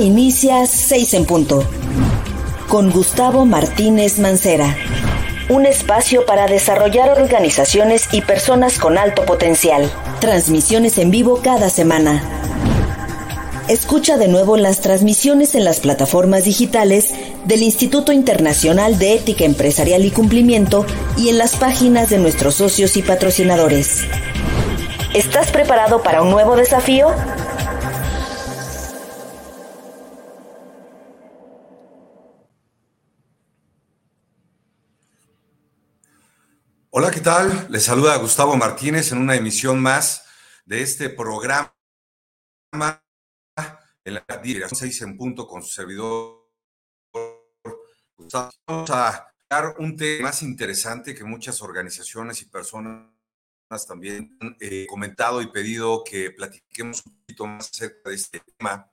Inicia 6 en punto. Con Gustavo Martínez Mancera. Un espacio para desarrollar organizaciones y personas con alto potencial. Transmisiones en vivo cada semana. Escucha de nuevo las transmisiones en las plataformas digitales del Instituto Internacional de Ética Empresarial y Cumplimiento y en las páginas de nuestros socios y patrocinadores. ¿Estás preparado para un nuevo desafío? ¿Qué tal? Les saluda Gustavo Martínez en una emisión más de este programa en la dirección 6 en punto con su servidor. Vamos a dar un tema más interesante que muchas organizaciones y personas también han eh, comentado y pedido que platiquemos un poquito más acerca de este tema.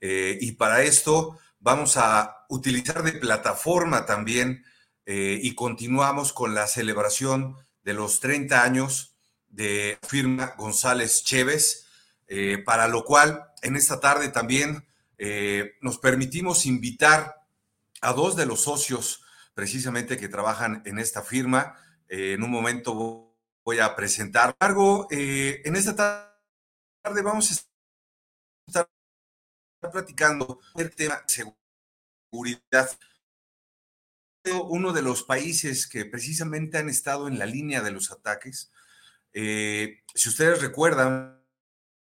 Eh, y para esto vamos a utilizar de plataforma también eh, y continuamos con la celebración de los 30 años de firma González Chévez, eh, para lo cual en esta tarde también eh, nos permitimos invitar a dos de los socios precisamente que trabajan en esta firma. en un momento voy a presentar. Largo, en esta tarde vamos a estar platicando el tema de seguridad uno de los países que precisamente han estado en la línea de los ataques. Eh, si ustedes recuerdan,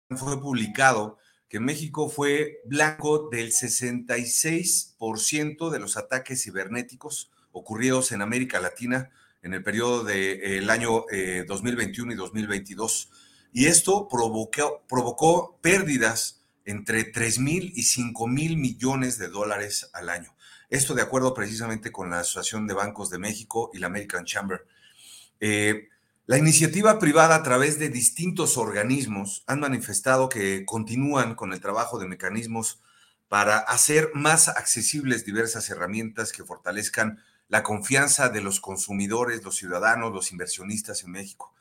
fue publicado que México fue blanco del 66% de los ataques cibernéticos ocurridos en América Latina en el periodo del año 2021 eh, y 2022. Y esto provocó, provocó pérdidas entre 3 mil y 5 mil millones de dólares al año. Esto de acuerdo precisamente con la Asociación de Bancos de México y la American Chamber. Eh, la iniciativa privada a través de distintos organismos han manifestado que continúan con el trabajo de mecanismos para hacer más accesibles diversas herramientas que fortalezcan la confianza de los consumidores, los ciudadanos, los inversionistas en México.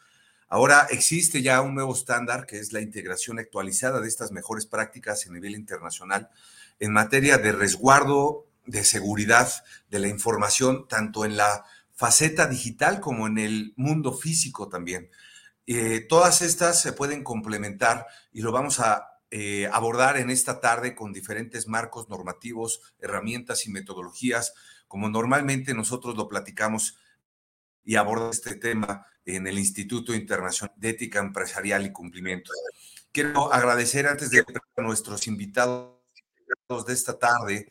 Ahora existe ya un nuevo estándar que es la integración actualizada de estas mejores prácticas a nivel internacional en materia de resguardo de seguridad de la información, tanto en la faceta digital como en el mundo físico también. Eh, todas estas se pueden complementar y lo vamos a eh, abordar en esta tarde con diferentes marcos normativos, herramientas y metodologías, como normalmente nosotros lo platicamos y abordamos este tema en el Instituto Internacional de Ética Empresarial y Cumplimiento. Quiero agradecer antes de a nuestros invitados de esta tarde,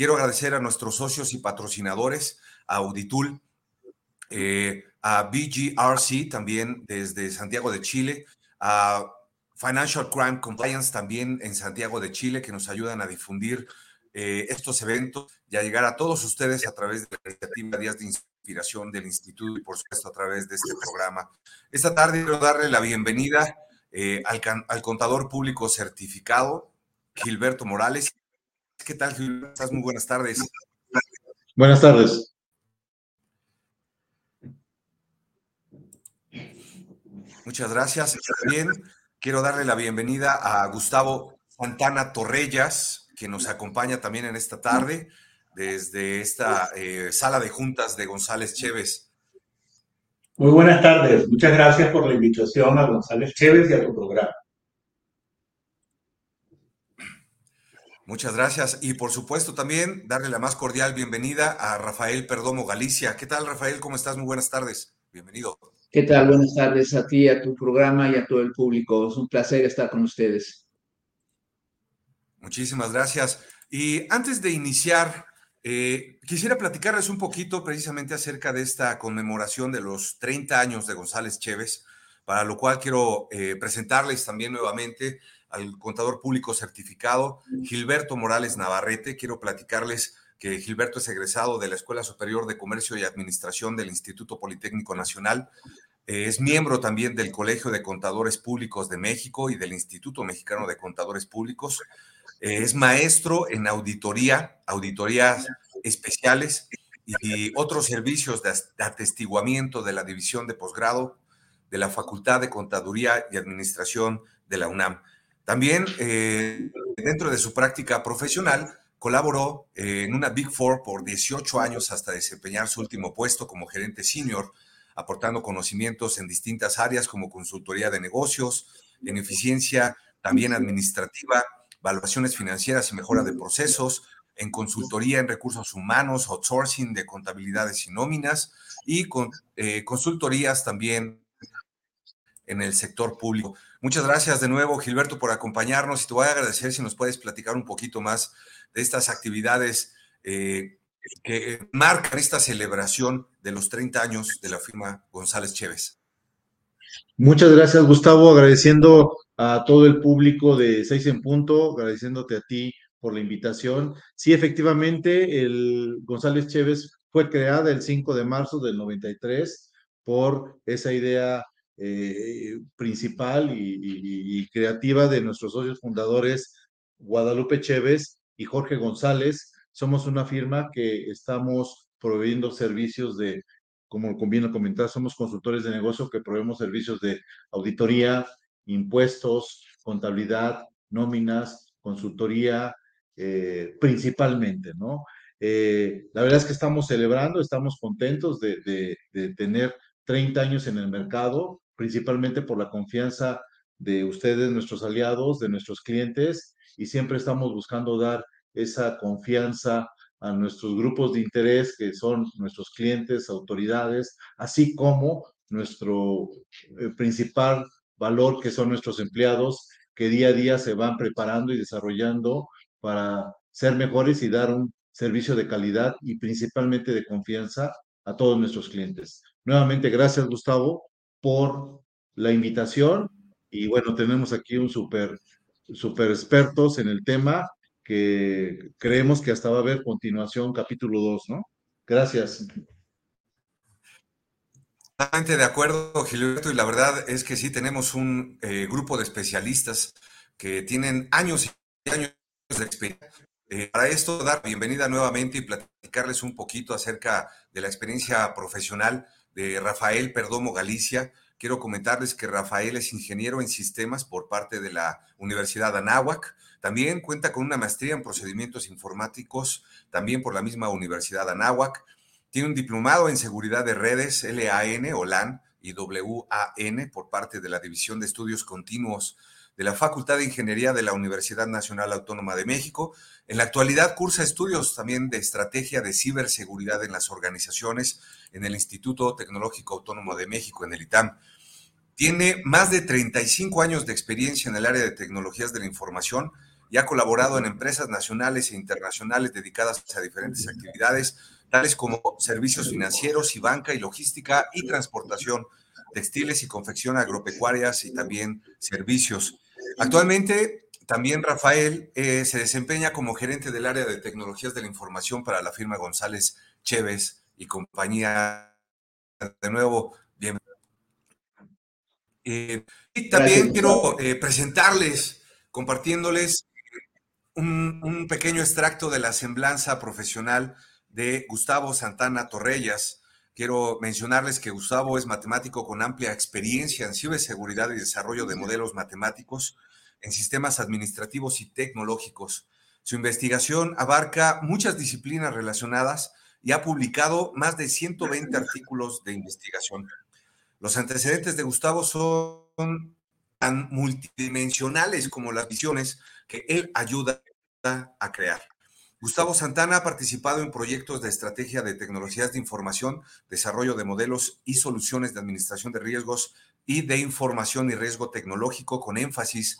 Quiero agradecer a nuestros socios y patrocinadores, a Auditul, eh, a BGRC también desde Santiago de Chile, a Financial Crime Compliance también en Santiago de Chile, que nos ayudan a difundir eh, estos eventos y a llegar a todos ustedes a través de la iniciativa Días de Inspiración del Instituto y por supuesto a través de este programa. Esta tarde quiero darle la bienvenida eh, al, al contador público certificado, Gilberto Morales, ¿Qué tal, Gilberto? Estás muy buenas tardes. Buenas tardes. Muchas gracias. También quiero darle la bienvenida a Gustavo Santana Torrellas, que nos acompaña también en esta tarde desde esta eh, sala de juntas de González Chévez. Muy buenas tardes. Muchas gracias por la invitación a González Chévez y a tu programa. Muchas gracias. Y por supuesto también darle la más cordial bienvenida a Rafael Perdomo Galicia. ¿Qué tal, Rafael? ¿Cómo estás? Muy buenas tardes. Bienvenido. ¿Qué tal? Buenas tardes a ti, a tu programa y a todo el público. Es un placer estar con ustedes. Muchísimas gracias. Y antes de iniciar, eh, quisiera platicarles un poquito precisamente acerca de esta conmemoración de los 30 años de González Chévez, para lo cual quiero eh, presentarles también nuevamente al contador público certificado, Gilberto Morales Navarrete. Quiero platicarles que Gilberto es egresado de la Escuela Superior de Comercio y Administración del Instituto Politécnico Nacional. Eh, es miembro también del Colegio de Contadores Públicos de México y del Instituto Mexicano de Contadores Públicos. Eh, es maestro en auditoría, auditorías especiales y otros servicios de atestiguamiento de la División de Posgrado de la Facultad de Contaduría y Administración de la UNAM. También eh, dentro de su práctica profesional, colaboró eh, en una Big Four por 18 años hasta desempeñar su último puesto como gerente senior, aportando conocimientos en distintas áreas como consultoría de negocios, en eficiencia también administrativa, evaluaciones financieras y mejora de procesos, en consultoría en recursos humanos, outsourcing de contabilidades y nóminas y con, eh, consultorías también en el sector público. Muchas gracias de nuevo, Gilberto, por acompañarnos y te voy a agradecer si nos puedes platicar un poquito más de estas actividades eh, que marcan esta celebración de los 30 años de la firma González Chévez. Muchas gracias, Gustavo, agradeciendo a todo el público de Seis en Punto, agradeciéndote a ti por la invitación. Sí, efectivamente, el González Chévez fue creada el 5 de marzo del 93 por esa idea eh, principal y, creativa de nuestros socios fundadores, Guadalupe Chévez y Jorge González. Somos una firma que estamos proveyendo servicios de, como conviene comentar, somos consultores de negocio que proveemos servicios de auditoría, impuestos, contabilidad, nóminas, consultoría, eh, principalmente, ¿no? Eh, la verdad es que estamos celebrando, estamos contentos de, de tener 30 años en el mercado, principalmente por la confianza de ustedes, nuestros aliados, de nuestros clientes, y siempre estamos buscando dar esa confianza a nuestros grupos de interés, que son nuestros clientes, autoridades, así como nuestro eh, principal valor, que son nuestros empleados, que día a día se van preparando y desarrollando para ser mejores y dar un servicio de calidad y principalmente de confianza a todos nuestros clientes. Nuevamente, gracias Gustavo por la invitación y bueno, tenemos aquí un súper super expertos en el tema que creemos que hasta va a haber continuación capítulo 2, ¿no? Gracias. Totalmente de acuerdo, Gilberto, y la verdad es que sí tenemos un eh, grupo de especialistas que tienen años y años de experiencia. Eh, para esto, dar bienvenida nuevamente y platicarles un poquito acerca de la experiencia profesional de Rafael Perdomo Galicia, quiero comentarles que Rafael es ingeniero en sistemas por parte de la Universidad Anáhuac. También cuenta con una maestría en procedimientos informáticos, también por la misma Universidad Anáhuac. Tiene un diplomado en seguridad de redes, LAN o LAN y WAN por parte de la División de Estudios Continuos de la Facultad de Ingeniería de la Universidad Nacional Autónoma de México. En la actualidad cursa estudios también de estrategia de ciberseguridad en las organizaciones en el Instituto Tecnológico Autónomo de México, en el ITAM. Tiene más de 35 años de experiencia en el área de tecnologías de la información y ha colaborado en empresas nacionales e internacionales dedicadas a diferentes actividades, tales como servicios financieros y banca y logística y transportación, textiles y confección agropecuarias y también servicios. Actualmente, también Rafael eh, se desempeña como gerente del área de tecnologías de la información para la firma González Chévez y compañía. De nuevo, bienvenido. Eh, y también quiero eh, presentarles, compartiéndoles un, un, pequeño extracto de la semblanza profesional de Gustavo Santana Torrellas. Quiero mencionarles que Gustavo es matemático con amplia experiencia en ciberseguridad y desarrollo de modelos matemáticos en sistemas administrativos y tecnológicos. Su investigación abarca muchas disciplinas relacionadas y ha publicado más de 120 artículos de investigación. Los antecedentes de Gustavo son tan multidimensionales como las visiones que él ayuda a crear. Gustavo Santana ha participado en proyectos de estrategia de tecnologías de información, desarrollo de modelos y soluciones de administración de riesgos y de información y riesgo tecnológico con énfasis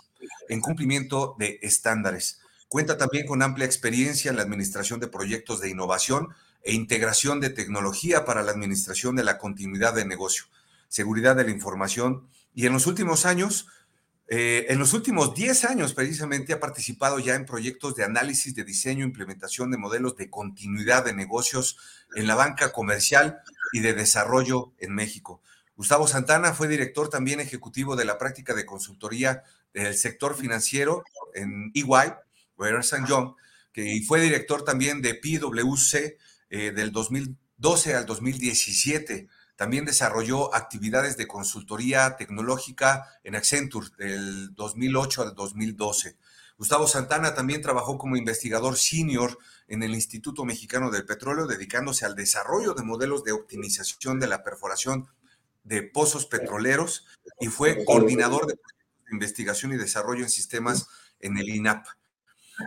en cumplimiento de estándares. Cuenta también con amplia experiencia en la administración de proyectos de innovación e integración de tecnología para la administración de la continuidad de negocio, seguridad de la información y en los últimos años, eh, en los últimos 10 años precisamente ha participado ya en proyectos de análisis, de diseño, implementación de modelos de continuidad de negocios en la banca comercial y de desarrollo en México. Gustavo Santana fue director también ejecutivo de la práctica de consultoría del sector financiero en EY, St. John, que fue director también de PwC eh, del 2012 al 2017. También desarrolló actividades de consultoría tecnológica en Accenture del 2008 al 2012. Gustavo Santana también trabajó como investigador senior en el Instituto Mexicano del Petróleo, dedicándose al desarrollo de modelos de optimización de la perforación de pozos petroleros y fue coordinador de investigación y desarrollo en sistemas en el INAP.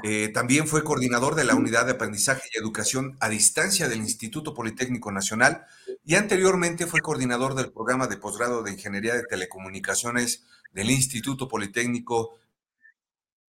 Eh, también fue coordinador de la Unidad de Aprendizaje y Educación a Distancia del Instituto Politécnico Nacional y anteriormente fue coordinador del programa de posgrado de Ingeniería de Telecomunicaciones del Instituto Politécnico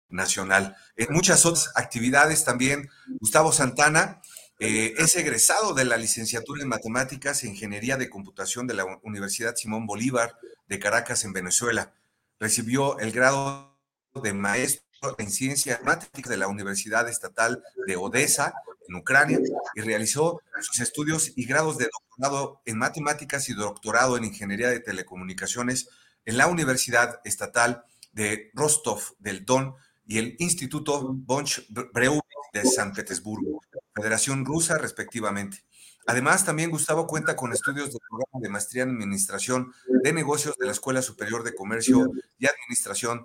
Nacional. En muchas otras actividades también, Gustavo Santana eh, es egresado de la licenciatura en Matemáticas e Ingeniería de Computación de la Universidad Simón Bolívar de Caracas, en Venezuela. Recibió el grado de maestro en Ciencias Matemáticas de la Universidad Estatal de Odessa, en Ucrania, y realizó sus estudios y grados de doctorado en Matemáticas y doctorado en Ingeniería de Telecomunicaciones en la Universidad Estatal de Rostov del Don y el Instituto Bonch Breu de San Petersburgo, Federación Rusa, respectivamente. Además, también Gustavo cuenta con estudios de programa de maestría en Administración de Negocios de la Escuela Superior de Comercio y Administración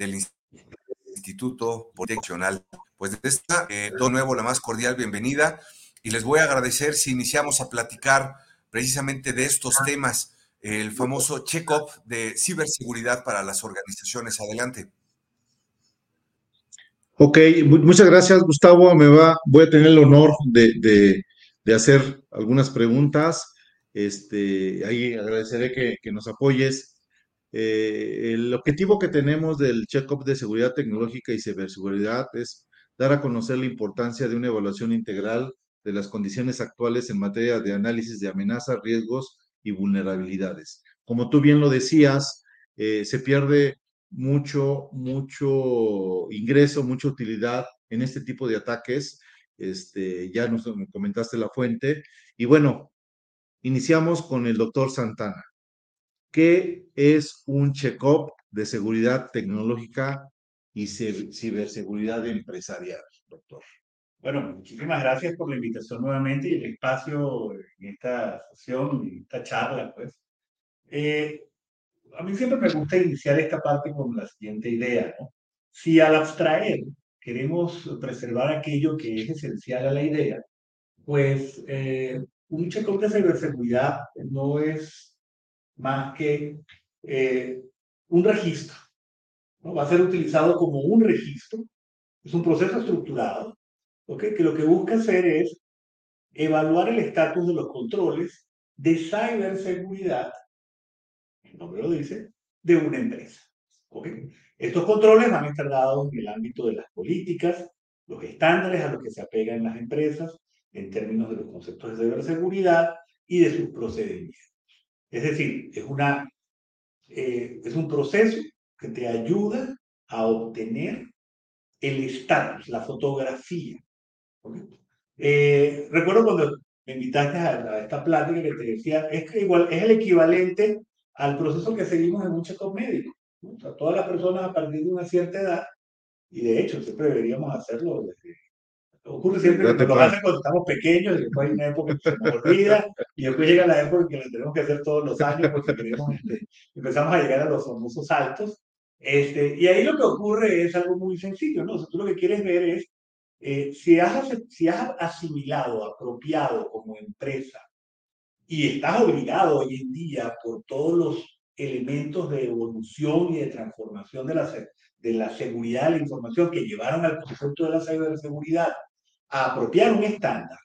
del Instituto Politécnico Pues de esta, eh, de nuevo, la más cordial bienvenida y les voy a agradecer si iniciamos a platicar precisamente de estos temas, el famoso check-up de ciberseguridad para las organizaciones. Adelante. Ok, muchas gracias, Gustavo. Me va, voy a tener el honor de, hacer algunas preguntas. Este, ahí agradeceré que, que nos apoyes. Eh, el objetivo que tenemos del check-up de seguridad tecnológica y ciberseguridad es dar a conocer la importancia de una evaluación integral de las condiciones actuales en materia de análisis de amenazas, riesgos y vulnerabilidades. Como tú bien lo decías, eh, se pierde mucho, mucho ingreso, mucha utilidad en este tipo de ataques. Este, ya nos comentaste la fuente. Y bueno, iniciamos con el doctor Santana. ¿Qué es un check-up de seguridad tecnológica y ciberseguridad empresarial, doctor? Bueno, muchísimas gracias por la invitación nuevamente y el espacio en esta sesión, en esta charla, pues. Eh, a mí siempre me gusta iniciar esta parte con la siguiente idea, ¿no? Si al abstraer queremos preservar aquello que es esencial a la idea, pues eh, un check-up de ciberseguridad no es más que eh, un registro. ¿no? Va a ser utilizado como un registro. Es un proceso estructurado, ¿okay? que lo que busca hacer es evaluar el estatus de los controles de ciberseguridad, el nombre lo dice, de una empresa. ¿okay? Estos controles van a estar dados en el ámbito de las políticas, los estándares a los que se apegan las empresas en términos de los conceptos de ciberseguridad y de sus procedimientos. Es decir, es, una, eh, es un proceso que te ayuda a obtener el estatus, la fotografía. Eh, recuerdo cuando me invitaste a, esta plática que te decía, es que igual es el equivalente al proceso que seguimos en un check médico. O sea, todas las personas a partir de una cierta edad, y de hecho siempre deberíamos hacerlo desde Ocurre siempre que lo hacen cuando estamos pequeños y después hay una época que se nos olvida y después llega la época en que lo tenemos que hacer todos los años porque queremos, este, empezamos a llegar a los famosos saltos. Este, y ahí lo que ocurre es algo muy sencillo, ¿no? O sea, tú lo que quieres ver es eh, si, has, si has asimilado, apropiado como empresa y estás obligado hoy en día por todos los elementos de evolución y de transformación de la, de la seguridad de la información que llevaron al concepto de la ciberseguridad a apropiar un estándar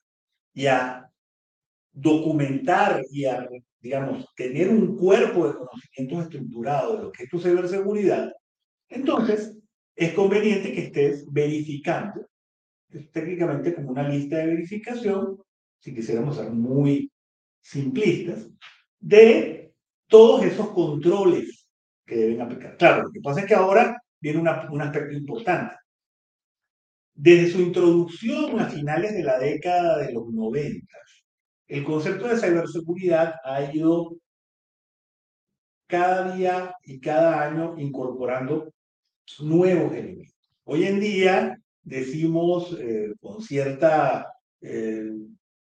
y a documentar y a, digamos, tener un cuerpo de conocimientos estructurado de lo que es tu ciberseguridad, entonces es conveniente que estés verificando, es técnicamente como una lista de verificación, si quisiéramos ser muy simplistas, de todos esos controles que deben aplicar. Claro, lo que pasa es que ahora viene una, un aspecto importante. Desde su introducción a finales de la década de los 90, el concepto de ciberseguridad ha ido cada día y cada año incorporando nuevos elementos. Hoy en día decimos eh, con cierta, eh,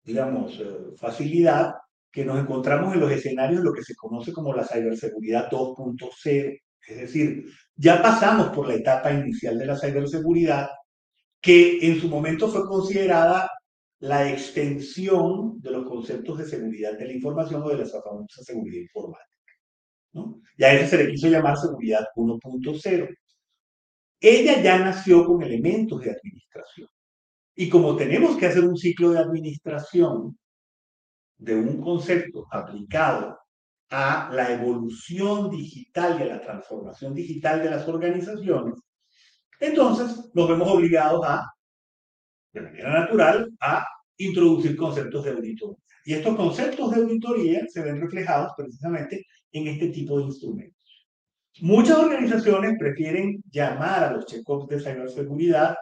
digamos, eh, facilidad que nos encontramos en los escenarios de lo que se conoce como la ciberseguridad 2.0. Es decir, ya pasamos por la etapa inicial de la ciberseguridad, que en su momento fue considerada la extensión de los conceptos de seguridad de la información o de la famosa seguridad informática. ¿no? Y a eso se le quiso llamar seguridad 1.0. Ella ya nació con elementos de administración. Y como tenemos que hacer un ciclo de administración de un concepto aplicado a la evolución digital y a la transformación digital de las organizaciones, entonces nos vemos obligados a, de manera natural, a introducir conceptos de auditoría. Y estos conceptos de auditoría se ven reflejados precisamente en este tipo de instrumentos. Muchas organizaciones prefieren llamar a los check-ups de ciberseguridad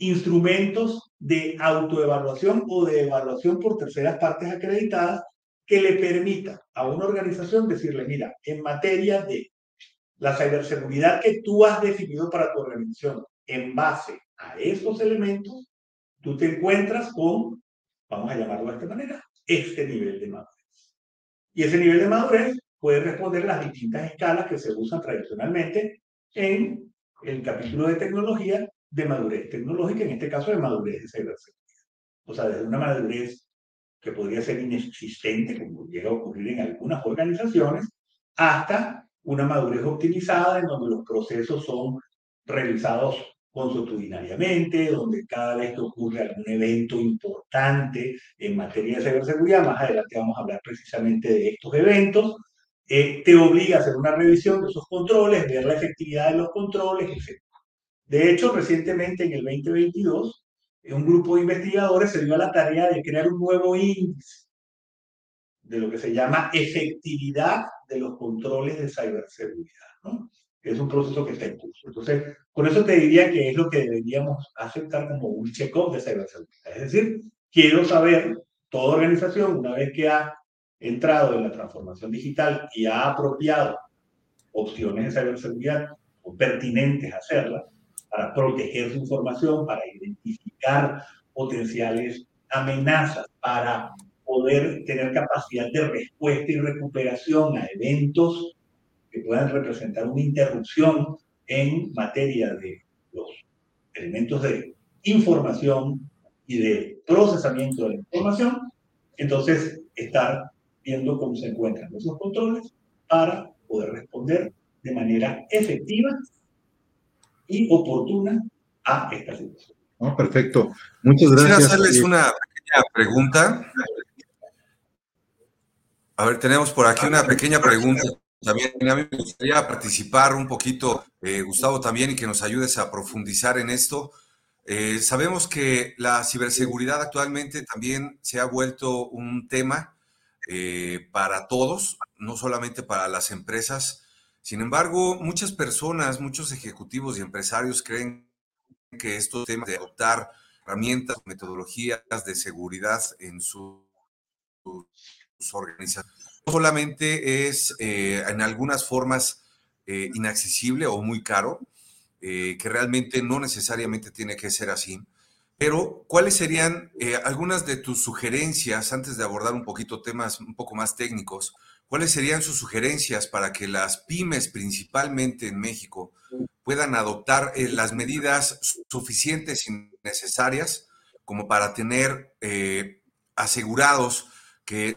instrumentos de autoevaluación o de evaluación por terceras partes acreditadas que le permita a una organización decirle, mira, en materia de la ciberseguridad que tú has definido para tu organización, en base a esos elementos, tú te encuentras con, vamos a llamarlo de esta manera, este nivel de madurez. Y ese nivel de madurez puede responder las distintas escalas que se usan tradicionalmente en el capítulo de tecnología de madurez tecnológica, en este caso de madurez de ciberseguridad. O sea, desde una madurez que podría ser inexistente, como llega a ocurrir en algunas organizaciones, hasta una madurez optimizada en donde los procesos son realizados consuetudinariamente, donde cada vez que ocurre algún evento importante en materia de ciberseguridad, más adelante vamos a hablar precisamente de estos eventos, eh, te obliga a hacer una revisión de esos controles, ver la efectividad de los controles, etc. De hecho, recientemente en el 2022, un grupo de investigadores se dio a la tarea de crear un nuevo índice de lo que se llama efectividad de los controles de ciberseguridad. ¿no? Es un proceso que está en curso. Entonces, con eso te diría que es lo que deberíamos aceptar como un check-off de ciberseguridad. Es decir, quiero saber, toda organización, una vez que ha entrado en la transformación digital y ha apropiado opciones de ciberseguridad o pertinentes a hacerla para proteger su información, para identificar potenciales amenazas, para poder tener capacidad de respuesta y recuperación a eventos que puedan representar una interrupción en materia de los elementos de información y de procesamiento de la información, entonces estar viendo cómo se encuentran esos controles para poder responder de manera efectiva y oportuna a esta situación. perfecto. Muchas gracias. Quisiera hacerles una pequeña pregunta. A ver, tenemos por aquí una pequeña pregunta. También a mí me gustaría participar un poquito, eh, Gustavo, también, y que nos ayudes a profundizar en esto. Eh, sabemos que la ciberseguridad actualmente también se ha vuelto un tema eh, para todos, no solamente para las empresas. Sin embargo, muchas personas, muchos ejecutivos y empresarios creen que estos temas de adoptar herramientas, metodologías de seguridad en sus solamente es eh, en algunas formas eh, inaccesible o muy caro, que realmente no necesariamente tiene que ser así, pero, ¿cuáles serían eh, algunas de tus sugerencias, antes de abordar un poquito temas un poco más técnicos, cuáles serían sus sugerencias para que las pymes, principalmente en México, puedan adoptar eh, las medidas suficientes y necesarias como para tener eh, asegurados que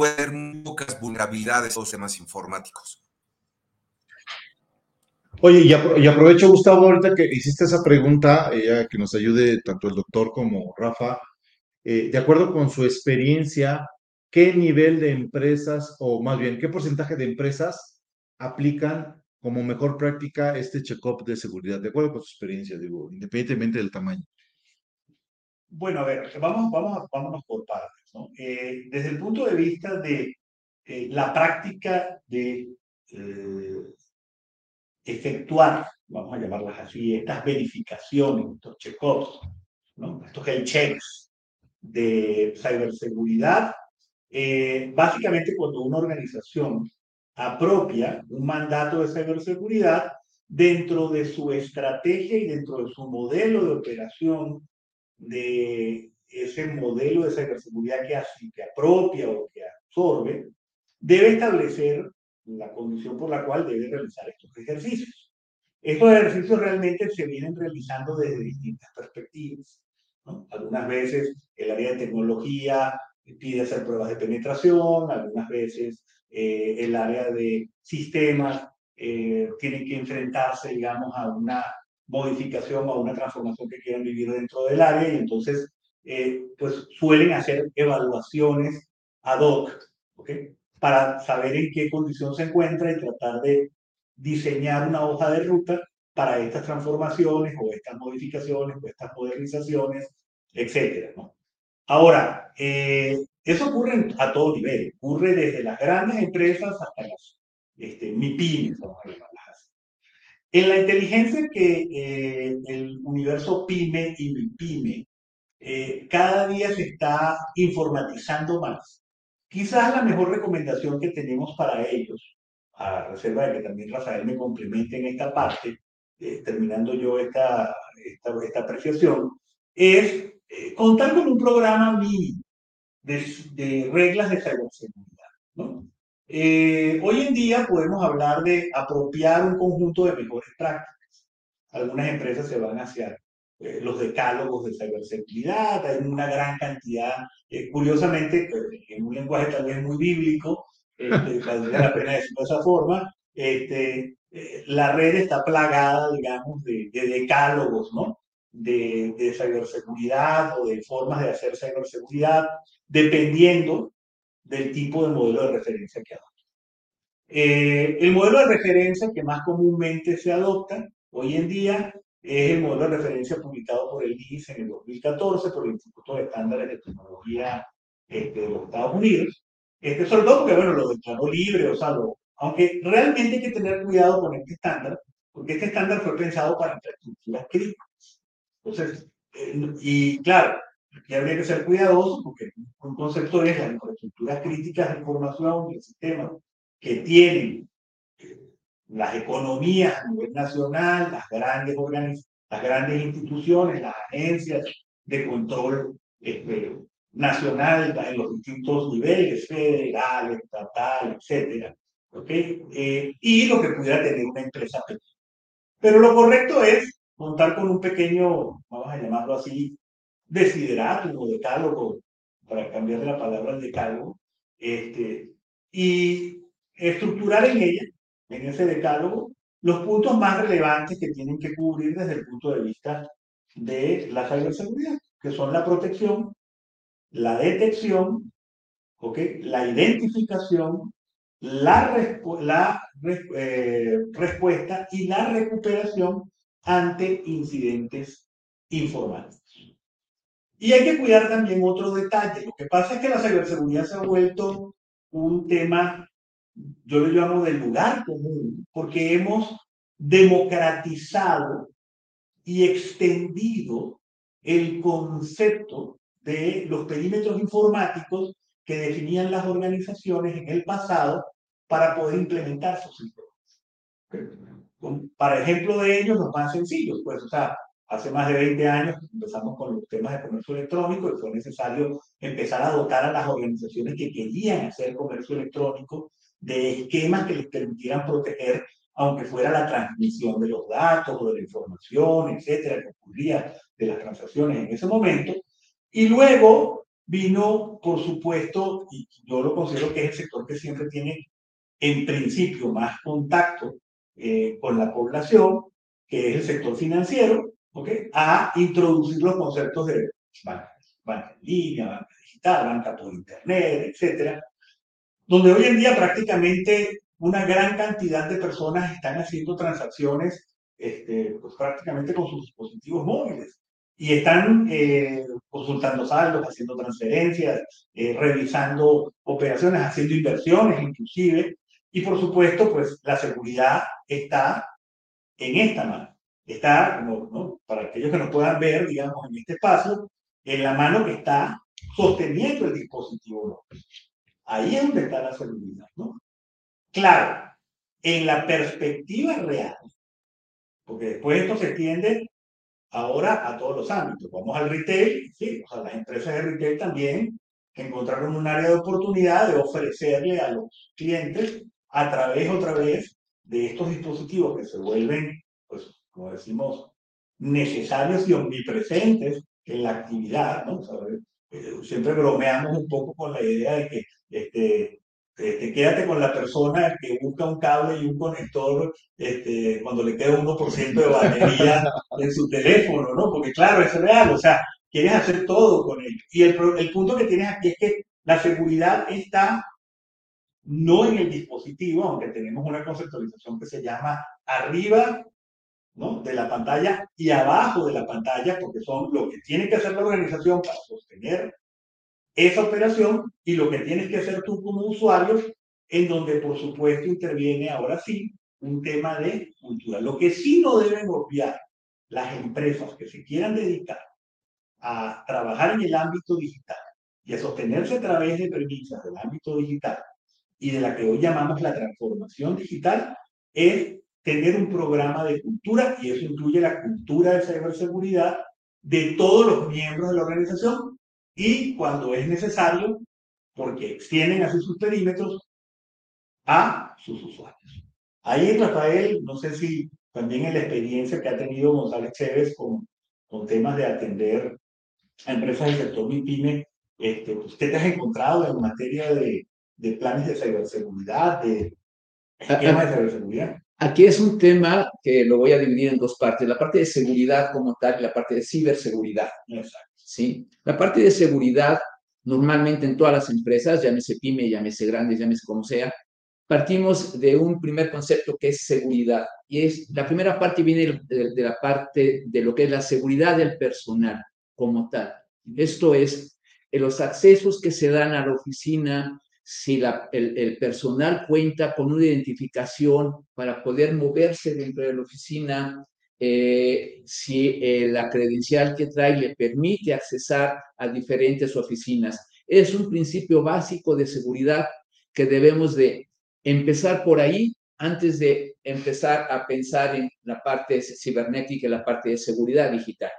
pueden haber pocas vulnerabilidades en los temas informáticos? Oye, y, aprovecho, Gustavo, ahorita que hiciste esa pregunta, eh, que nos ayude tanto el doctor como Rafa, eh, de acuerdo con su experiencia, ¿qué nivel de empresas, o más bien, qué porcentaje de empresas aplican como mejor práctica este check-up de seguridad, de acuerdo con su experiencia, digo, independientemente del tamaño? Bueno, a ver, vamos, vamos, vámonos por partes. ¿No? Eh, desde el punto de vista de la práctica de efectuar, vamos a llamarlas así, estas verificaciones, estos check-ups, ¿no? estos health checks de ciberseguridad, eh, básicamente cuando una organización apropia un mandato de ciberseguridad dentro de su estrategia y dentro de su modelo de operación de ese modelo de ciberseguridad que, así, que apropia o que absorbe, debe establecer la condición por la cual debe realizar estos ejercicios. Estos ejercicios realmente se vienen realizando desde distintas perspectivas. Algunas veces el área de tecnología pide hacer pruebas de penetración, algunas veces eh, el área de sistemas eh, tiene que enfrentarse, digamos, a una modificación o a una transformación que quieran vivir dentro del área y entonces, eh, pues suelen hacer evaluaciones ad hoc. Para saber en qué condición se encuentra y tratar de diseñar una hoja de ruta para estas transformaciones o estas modificaciones o estas modernizaciones, etcétera, ¿no? Ahora, eh, eso ocurre a todo nivel, ocurre desde las grandes empresas hasta las este, MIPIMES, vamos a llamarlas así. En la inteligencia que eh, el universo PYME y MIPYME eh, cada día se está informatizando más. Quizás la mejor recomendación que tenemos para ellos, a reserva de que también Rafael me complemente en esta parte, eh, terminando yo esta, esta, esta apreciación, es eh, contar con un programa mínimo de, de reglas de ciberseguridad. ¿no? Eh, hoy en día podemos hablar de apropiar un conjunto de mejores prácticas. Algunas empresas se van hacia eh, los decálogos de ciberseguridad, hay una gran cantidad, eh, curiosamente, pues, en un lenguaje tal vez muy bíblico, este, valdría la pena decirlo de esa forma, este, la red está plagada, digamos, de, de decálogos, ¿no? De, de ciberseguridad o de formas de hacer ciberseguridad, dependiendo del tipo de modelo de referencia que adopta. Eh, el modelo de referencia que más comúnmente se adopta hoy en día es el modelo de referencia publicado por el IS en el 2014 por el Instituto de Estándares de Tecnología este, de los Estados Unidos. Este, sobre todo porque, bueno, lo declaró libre, o sea, aunque realmente hay que tener cuidado con este estándar, porque este estándar fue pensado para infraestructuras críticas. Entonces, eh, y claro, Aquí habría que ser cuidadoso porque un concepto es las infraestructuras críticas de información del sistema que tienen eh, las economías a nivel nacional, las grandes, las grandes instituciones, las agencias de control este, nacional en los distintos niveles, federal, estatal, etc. ¿okay? Eh, y lo que pudiera tener una empresa pequeña. Pero lo correcto es contar con un pequeño, vamos a llamarlo así, desideratum o decálogo, para cambiar la palabra al decálogo, este, y estructurar en ella, en ese decálogo, los puntos más relevantes que tienen que cubrir desde el punto de vista de la ciberseguridad, que son la protección, la detección, ¿okay? la identificación, la, la eh, respuesta y la recuperación ante incidentes informáticos. Y hay que cuidar también otro detalle. Lo que pasa es que la ciberseguridad se ha vuelto un tema, yo lo llamo del lugar común, porque hemos democratizado y extendido el concepto de los perímetros informáticos que definían las organizaciones en el pasado para poder implementar sus sistemas. Para ejemplo de ellos, los más sencillos, pues, o sea, Hace más de 20 años empezamos con los temas de comercio electrónico y fue necesario empezar a dotar a las organizaciones que querían hacer comercio electrónico de esquemas que les permitieran proteger, aunque fuera la transmisión de los datos o de la información, etcétera, que ocurría de las transacciones en ese momento. Y luego vino, por supuesto, y yo lo considero que es el sector que siempre tiene en principio más contacto eh, con la población, que es el sector financiero, a introducir los conceptos de banca, banca en línea, banca digital, banca por internet, etcétera, donde hoy en día prácticamente una gran cantidad de personas están haciendo transacciones este, pues prácticamente con sus dispositivos móviles y están eh, consultando saldos, haciendo transferencias, eh, revisando operaciones, haciendo inversiones inclusive, y por supuesto, pues la seguridad está en esta mano está, ¿no? para aquellos que nos puedan ver, digamos, en este espacio, en la mano que está sosteniendo el dispositivo. Ahí es donde está la seguridad, ¿no? Claro, en la perspectiva real, porque después esto se extiende ahora a todos los ámbitos. Vamos al retail, sí, o sea, las empresas de retail también encontraron un área de oportunidad de ofrecerle a los clientes a través otra vez de estos dispositivos que se vuelven, pues, como decimos, necesarios y omnipresentes en la actividad, ¿no? Eh, siempre bromeamos un poco con la idea de que este, este, quédate con la persona que busca un cable y un conector este, cuando le queda 1% de batería en su teléfono, ¿no? Porque claro, es real, o sea, quieres hacer todo con él. Y el, el punto que tienes aquí es que la seguridad está no en el dispositivo, aunque tenemos una conceptualización que se llama arriba ¿no? de la pantalla y abajo de la pantalla, porque son lo que tiene que hacer la organización para sostener esa operación y lo que tienes que hacer tú como usuario, en donde por supuesto interviene ahora sí un tema de cultura. Lo que sí no deben obviar las empresas que se quieran dedicar a trabajar en el ámbito digital y a sostenerse a través de premisas del ámbito digital y de la que hoy llamamos la transformación digital es tener un programa de cultura y eso incluye la cultura de ciberseguridad de todos los miembros de la organización y cuando es necesario, porque extienden así sus perímetros, a sus usuarios. Ahí, Rafael, no sé si también en la experiencia que ha tenido González Chévez con, con temas de atender a empresas del sector MIPYME, este, ¿usted te has encontrado en materia de, de planes de ciberseguridad, de esquemas de ciberseguridad? Aquí es un tema que lo voy a dividir en dos partes, la parte de seguridad como tal y la parte de ciberseguridad. ¿Sí? La parte de seguridad, normalmente en todas las empresas, llámese pyme, llámese grandes, llámese como sea, partimos de un primer concepto que es seguridad. Y es, la primera parte viene de, de la parte de lo que es la seguridad del personal como tal. Esto es, los accesos que se dan a la oficina, si el, personal cuenta con una identificación para poder moverse dentro de la oficina, eh, si eh, la credencial que trae le permite accesar a diferentes oficinas. Es un principio básico de seguridad que debemos de empezar por ahí antes de empezar a pensar en la parte cibernética y la parte de seguridad digital.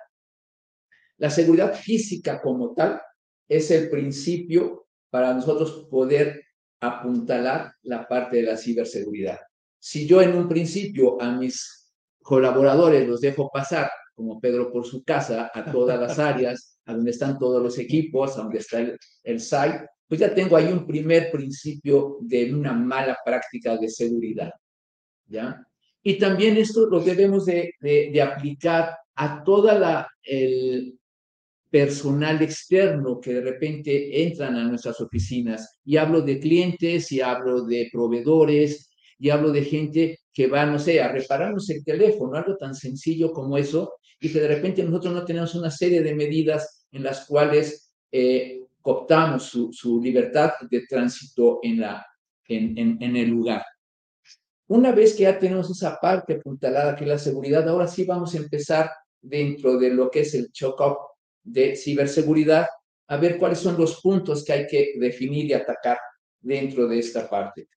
La seguridad física como tal es el principio para nosotros poder apuntalar la parte de la ciberseguridad. Si yo en un principio a mis colaboradores los dejo pasar, como Pedro por su casa, a todas las áreas, a donde están todos los equipos, a donde está el, site, pues ya tengo ahí un primer principio de una mala práctica de seguridad. ¿Ya? Y también esto lo debemos de, de aplicar a toda la, el, personal externo que de repente entran a nuestras oficinas. Y hablo de clientes, y hablo de proveedores, y hablo de gente que va, no sé, a repararnos el teléfono, algo tan sencillo como eso, y que de repente nosotros no tenemos una serie de medidas en las cuales eh, cooptamos su, libertad de tránsito en, la, en, en el lugar. Una vez que ya tenemos esa parte apuntalada que es la seguridad, ahora sí vamos a empezar dentro de lo que es el choke-up de ciberseguridad, a ver cuáles son los puntos que hay que definir y atacar dentro de esta parte.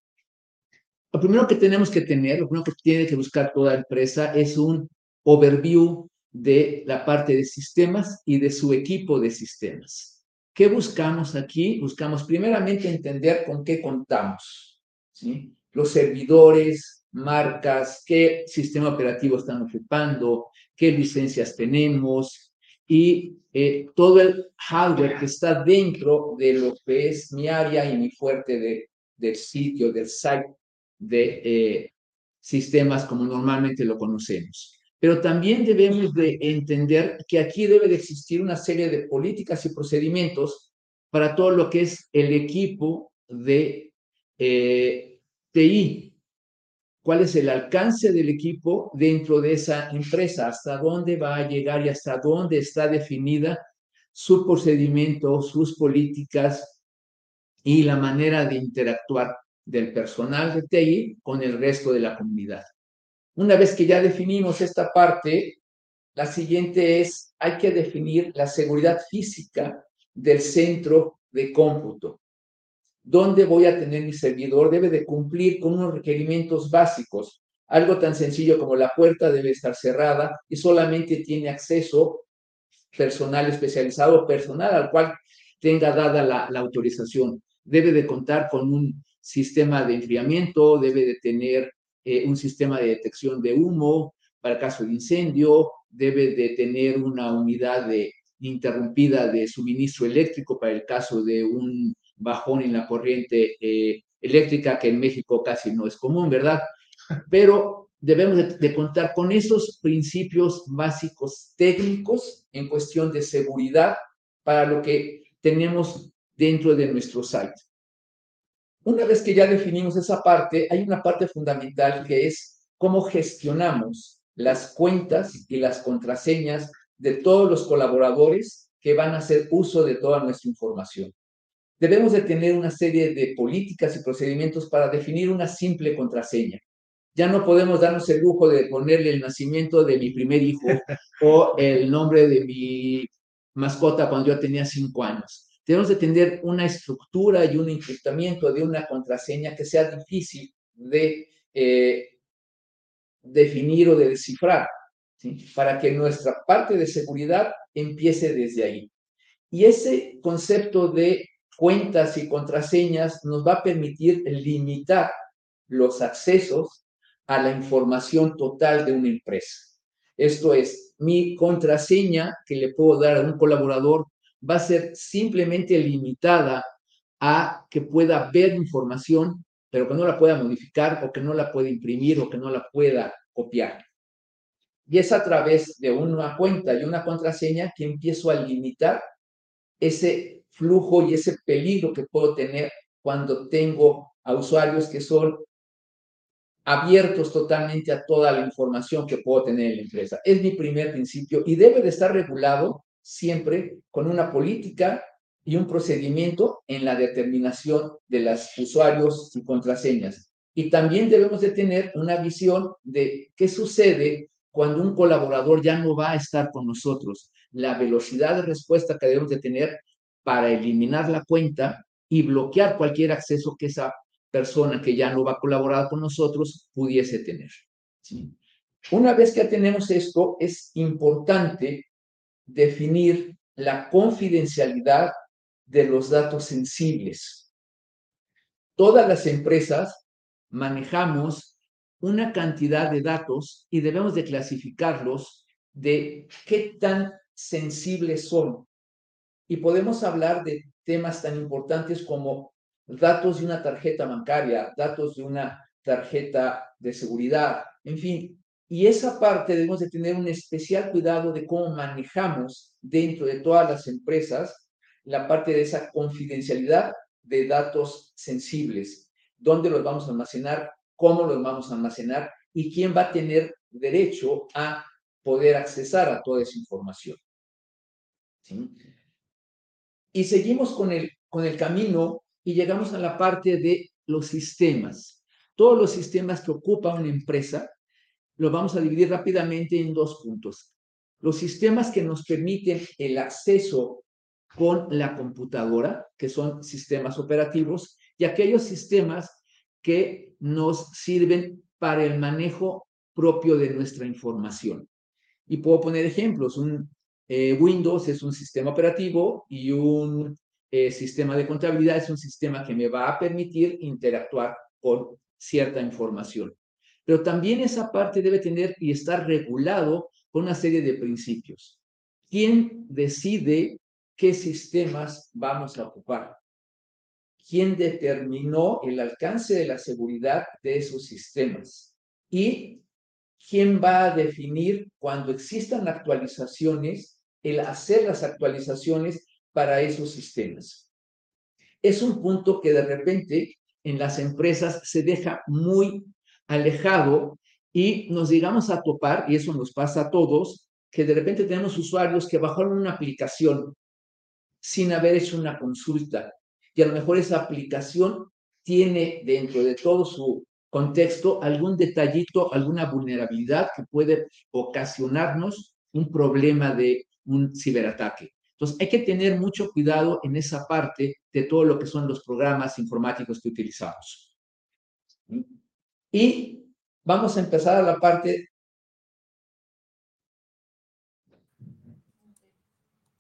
Lo primero que tenemos que tener, lo primero que tiene que buscar toda empresa es un overview de la parte de sistemas y de su equipo de sistemas. ¿Qué buscamos aquí? Buscamos primeramente entender con qué contamos. ¿sí? Los servidores, marcas, qué sistema operativo están ocupando, qué licencias tenemos, y eh, todo el hardware que está dentro de lo que es mi área y mi fuerte de, del sitio, del site de eh, sistemas como normalmente lo conocemos. Pero también debemos de entender que aquí debe de existir una serie de políticas y procedimientos para todo lo que es el equipo de eh, TI, cuál es el alcance del equipo dentro de esa empresa, hasta dónde va a llegar y hasta dónde está definida su procedimiento, sus políticas y la manera de interactuar del personal de TI con el resto de la comunidad. Una vez que ya definimos esta parte, la siguiente es, hay que definir la seguridad física del centro de cómputo dónde voy a tener mi servidor debe de cumplir con unos requerimientos básicos. Algo tan sencillo como la puerta debe estar cerrada y solamente tiene acceso personal especializado, personal al cual tenga dada la, autorización. Debe de contar con un sistema de enfriamiento, debe de tener eh, un sistema de detección de humo para caso de incendio, debe de tener una unidad de, interrumpida de suministro eléctrico para el caso de un bajón en la corriente eh, eléctrica, que en México casi no es común, ¿verdad? Pero debemos de, contar con esos principios básicos técnicos en cuestión de seguridad para lo que tenemos dentro de nuestro site. Una vez que ya definimos esa parte, hay una parte fundamental que es cómo gestionamos las cuentas y las contraseñas de todos los colaboradores que van a hacer uso de toda nuestra información. Debemos de tener una serie de políticas y procedimientos para definir una simple contraseña. Ya no podemos darnos el lujo de ponerle el nacimiento de mi primer hijo o el nombre de mi mascota cuando yo tenía cinco años. Tenemos de tener una estructura y un encriptamiento de una contraseña que sea difícil de eh, definir o de descifrar, para que nuestra parte de seguridad empiece desde ahí. Y ese concepto de cuentas y contraseñas nos va a permitir limitar los accesos a la información total de una empresa. Esto es, mi contraseña que le puedo dar a un colaborador va a ser simplemente limitada a que pueda ver información, pero que no la pueda modificar o que no la pueda imprimir o que no la pueda copiar. Y es a través de una cuenta y una contraseña que empiezo a limitar ese flujo y ese peligro que puedo tener cuando tengo a usuarios que son abiertos totalmente a toda la información que puedo tener en la empresa. Es mi primer principio y debe de estar regulado siempre con una política y un procedimiento en la determinación de los usuarios y contraseñas. Y también debemos de tener una visión de qué sucede cuando un colaborador ya no va a estar con nosotros. La velocidad de respuesta que debemos de tener para eliminar la cuenta y bloquear cualquier acceso que esa persona que ya no va a colaborar con nosotros pudiese tener. Una vez que tenemos esto, es importante definir la confidencialidad de los datos sensibles. Todas las empresas manejamos una cantidad de datos y debemos de clasificarlos de qué tan sensibles son. Y podemos hablar de temas tan importantes como datos de una tarjeta bancaria, datos de una tarjeta de seguridad, en fin. Y esa parte debemos de tener un especial cuidado de cómo manejamos dentro de todas las empresas la parte de esa confidencialidad de datos sensibles, dónde los vamos a almacenar, cómo los vamos a almacenar y quién va a tener derecho a poder accesar a toda esa información. Y seguimos con el, con el camino y llegamos a la parte de los sistemas. Todos los sistemas que ocupa una empresa los vamos a dividir rápidamente en dos puntos. Los sistemas que nos permiten el acceso con la computadora, que son sistemas operativos, y aquellos sistemas que nos sirven para el manejo propio de nuestra información. Y puedo poner ejemplos. Un eh, Windows es un sistema operativo y un eh, sistema de contabilidad es un sistema que me va a permitir interactuar con cierta información. Pero también esa parte debe tener y estar regulado con una serie de principios. ¿Quién decide qué sistemas vamos a ocupar? ¿Quién determinó el alcance de la seguridad de esos sistemas? ¿Y quién va a definir cuando existan actualizaciones, el hacer las actualizaciones para esos sistemas. Es un punto que de repente en las empresas se deja muy alejado y nos llegamos a topar, y eso nos pasa a todos, que de repente tenemos usuarios que bajaron una aplicación sin haber hecho una consulta. Y a lo mejor esa aplicación tiene dentro de todo su contexto algún detallito, alguna vulnerabilidad que puede ocasionarnos un problema de un ciberataque. Entonces, hay que tener mucho cuidado en esa parte de todo lo que son los programas informáticos que utilizamos. Y vamos a empezar a la parte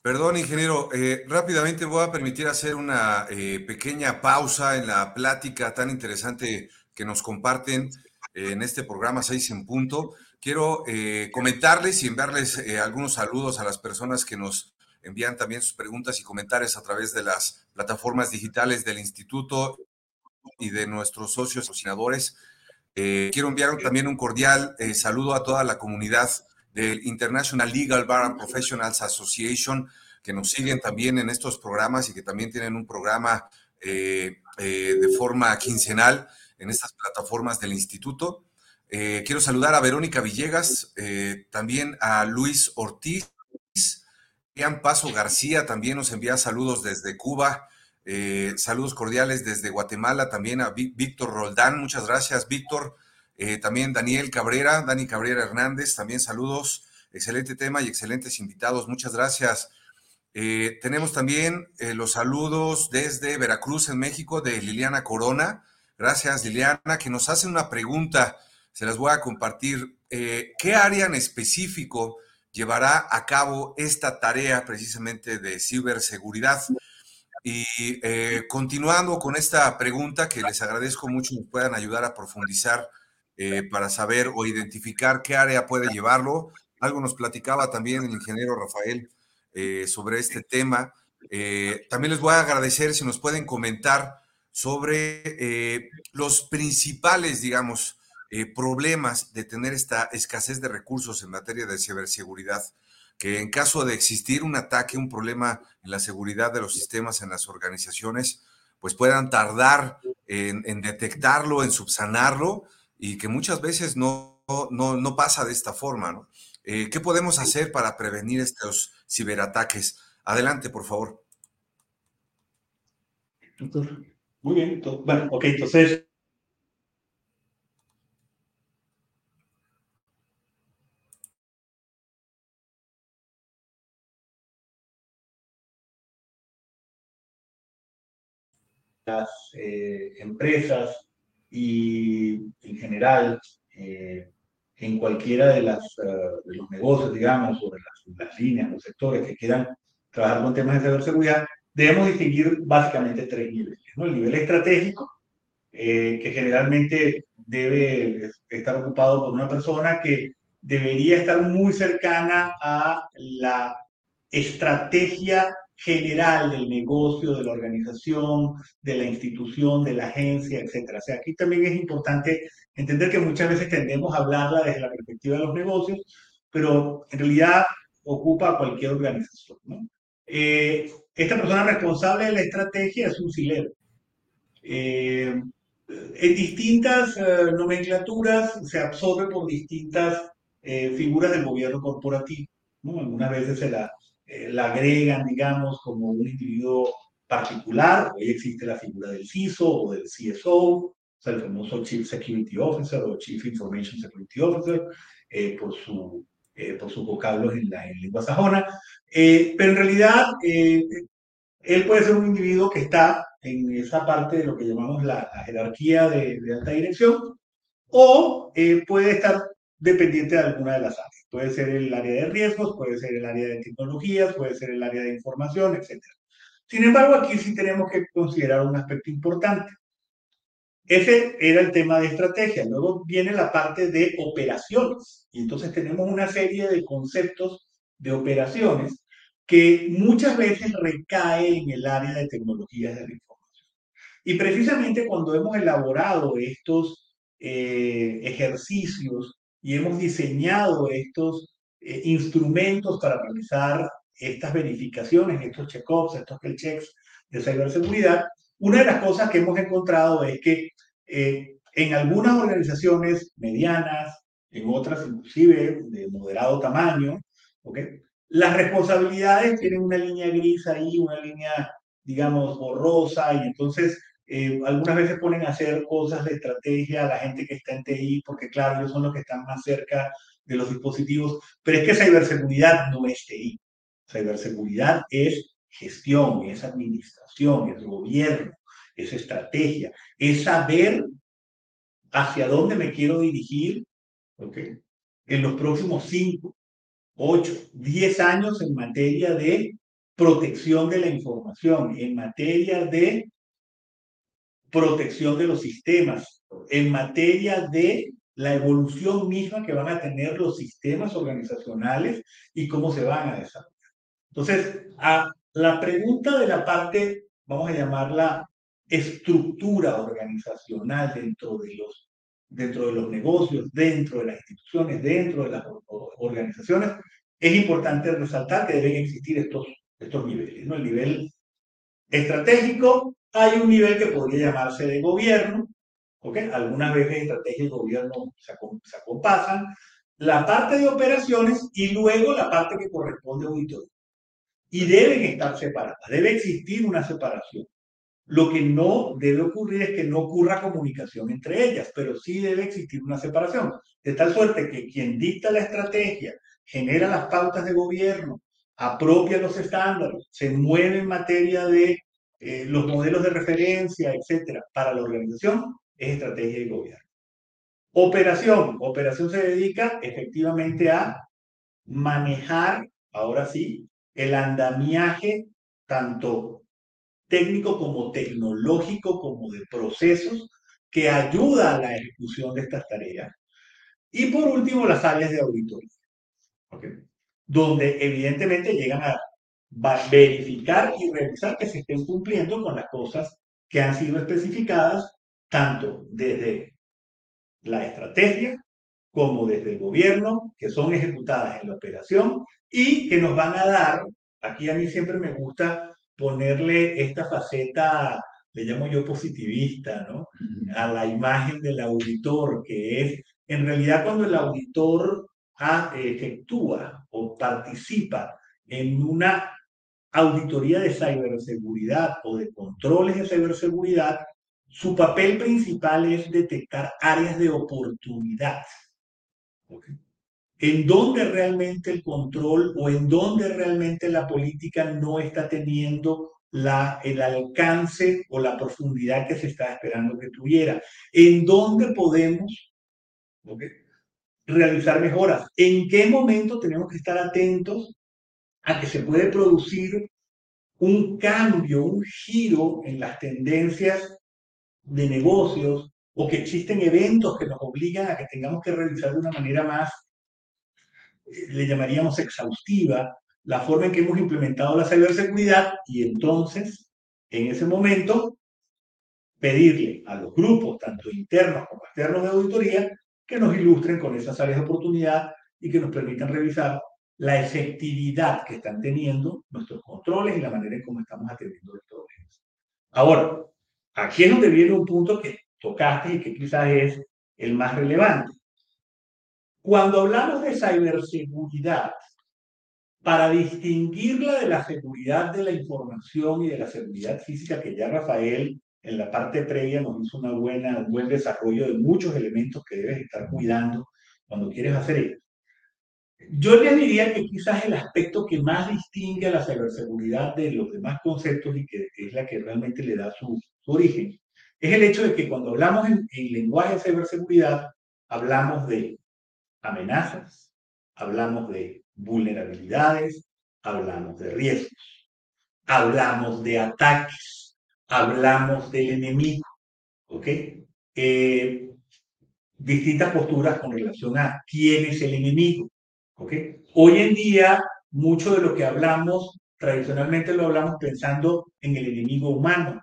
Perdón, ingeniero, eh, rápidamente voy a permitir hacer una eh, pequeña pausa en la plática tan interesante que nos comparten eh, en este programa 6 en punto. Quiero comentarles y enviarles algunos saludos a las personas que nos envían también sus preguntas y comentarios a través de las plataformas digitales del instituto y de nuestros socios asociadores. quiero enviar también un cordial saludo a toda la comunidad del International Legal Bar and Professionals Association, que nos siguen también en estos programas y que también tienen un programa eh, eh, de forma quincenal en estas plataformas del instituto. Eh, quiero saludar a Verónica Villegas, también a Luis Ortiz, Ian Paso García también nos envía saludos desde Cuba, saludos cordiales desde Guatemala, también a Víctor Roldán, muchas gracias Víctor. Eh, también Daniel Cabrera, Dani Cabrera Hernández, también saludos. Excelente tema y excelentes invitados. Muchas gracias. Eh, tenemos también eh, los saludos desde Veracruz, en México, de Liliana Corona. Gracias, Liliana, que nos hace una pregunta. Se las voy a compartir. ¿Qué área en específico llevará a cabo esta tarea precisamente de ciberseguridad? Y continuando con esta pregunta, que les agradezco mucho, nos puedan ayudar a profundizar eh, para saber o identificar qué área puede llevarlo. Algo nos platicaba también el ingeniero Rafael eh, sobre este tema. Eh, también les voy a agradecer si nos pueden comentar sobre los principales, digamos, problemas de tener esta escasez de recursos en materia de ciberseguridad, que en caso de existir un ataque, un problema en la seguridad de los sistemas en las organizaciones, pues puedan tardar en, detectarlo, en subsanarlo y que muchas veces no, no, no pasa de esta forma, ¿no? Eh, ¿Qué podemos hacer para prevenir estos ciberataques? Adelante, por favor. Muy bien, bueno, ok, entonces las eh, empresas y en general eh, en cualquiera de, las, eh, de los negocios, digamos, o de las, líneas, los sectores que quieran trabajar con temas de ciberseguridad, debemos distinguir básicamente tres niveles. ¿no? El nivel estratégico, que generalmente debe estar ocupado por una persona que debería estar muy cercana a la estrategia general del negocio, de la organización, de la institución, de la agencia, etc. O sea, aquí también es importante entender que muchas veces tendemos a hablarla desde la perspectiva de los negocios, pero en realidad ocupa a cualquier organización. Eh, esta persona responsable de la estrategia es un silero. Eh, en distintas eh, nomenclaturas se absorbe por distintas figuras del gobierno corporativo. Algunas veces se la eh, la agregan, digamos, como un individuo particular. Hoy existe la figura del CISO o del CSO, o sea, el famoso Chief Security Officer o Chief Information Security Officer, eh, por, su, eh, por sus vocablos en la lengua sajona. pero en realidad, él puede ser un individuo que está en esa parte de lo que llamamos la, jerarquía de, de, alta dirección, o puede estar dependiente de alguna de las áreas. Puede ser el área de riesgos, puede ser el área de tecnologías, puede ser el área de información, etc. Sin embargo, aquí sí tenemos que considerar un aspecto importante. Ese era el tema de estrategia. Luego viene la parte de operaciones. Y entonces tenemos una serie de conceptos de operaciones que muchas veces recae en el área de tecnologías de la información. Y precisamente cuando hemos elaborado estos eh, ejercicios y hemos diseñado estos eh, instrumentos para realizar estas verificaciones, estos check-ups, estos checks de ciberseguridad, una de las cosas que hemos encontrado es que eh, en algunas organizaciones medianas, en otras inclusive de moderado tamaño, las responsabilidades tienen una línea gris ahí, una línea, digamos, borrosa, y entonces eh, algunas veces ponen a hacer cosas de estrategia a la gente que está en TI, porque claro, ellos son los que están más cerca de los dispositivos, pero es que ciberseguridad no es TI. Ciberseguridad es gestión, es administración, es gobierno, es estrategia, es saber hacia dónde me quiero dirigir ¿okay? en los próximos 5, 8, 10 años en materia de protección de la información, en materia de protección de los sistemas, en materia de la evolución misma que van a tener los sistemas organizacionales y cómo se van a desarrollar. Entonces, a la pregunta de la parte, vamos a llamarla estructura organizacional dentro de los, dentro de los negocios, dentro de las instituciones, dentro de las organizaciones, es importante resaltar que deben existir estos, estos niveles. ¿no? El nivel estratégico, hay un nivel que podría llamarse de gobierno, ¿okay? algunas veces estrategia y gobierno se, se acompasan, la parte de operaciones y luego la parte que corresponde a auditoría. Y deben estar separadas, debe existir una separación. Lo que no debe ocurrir es que no ocurra comunicación entre ellas, pero sí debe existir una separación, de tal suerte que quien dicta la estrategia, genera las pautas de gobierno, apropia los estándares, se mueve en materia de eh, los modelos de referencia, etcétera, para la organización, es estrategia y gobierno. Operación. Operación se dedica efectivamente a manejar, ahora sí, el andamiaje tanto técnico como tecnológico, como de procesos, que ayuda a la ejecución de estas tareas. Y por último, las áreas de auditoría, donde evidentemente llegan a verificar y revisar que se estén cumpliendo con las cosas que han sido especificadas, tanto desde la estrategia como desde el gobierno, que son ejecutadas en la operación y que nos van a dar, aquí a mí siempre me gusta ponerle esta faceta, le llamo yo positivista, ¿no? A la imagen del auditor, que es en realidad cuando el auditor efectúa o participa en una auditoría de ciberseguridad o de controles de ciberseguridad, su papel principal es detectar áreas de oportunidad. En donde realmente el control o en donde realmente la política no está teniendo la, el alcance o la profundidad que se está esperando que tuviera. En dónde podemos realizar mejoras. En qué momento tenemos que estar atentos a que se puede producir un cambio, un giro en las tendencias de negocios o que existen eventos que nos obligan a que tengamos que revisar de una manera más, eh, le llamaríamos exhaustiva, la forma en que hemos implementado la ciberseguridad y entonces, en ese momento, pedirle a los grupos, tanto internos como externos de auditoría, que nos ilustren con esas áreas de oportunidad y que nos permitan revisar la efectividad que están teniendo nuestros controles y la manera en cómo estamos atendiendo los problemas. Ahora, aquí es donde viene un punto que tocaste y que quizás es el más relevante. Cuando hablamos de ciberseguridad, para distinguirla de la seguridad de la información y de la seguridad física, que ya Rafael en la parte previa nos hizo una buena, un buen desarrollo de muchos elementos que debes estar cuidando cuando quieres hacer esto. Yo les diría que quizás el aspecto que más distingue a la ciberseguridad de los demás conceptos y que es la que realmente le da su, origen, es el hecho de que cuando hablamos en, en lenguaje de ciberseguridad, hablamos de amenazas, hablamos de vulnerabilidades, hablamos de riesgos, hablamos de ataques, hablamos del enemigo, ¿ok? Eh, distintas posturas con relación a quién es el enemigo. Hoy en día, mucho de lo que hablamos, tradicionalmente lo hablamos pensando en el enemigo humano,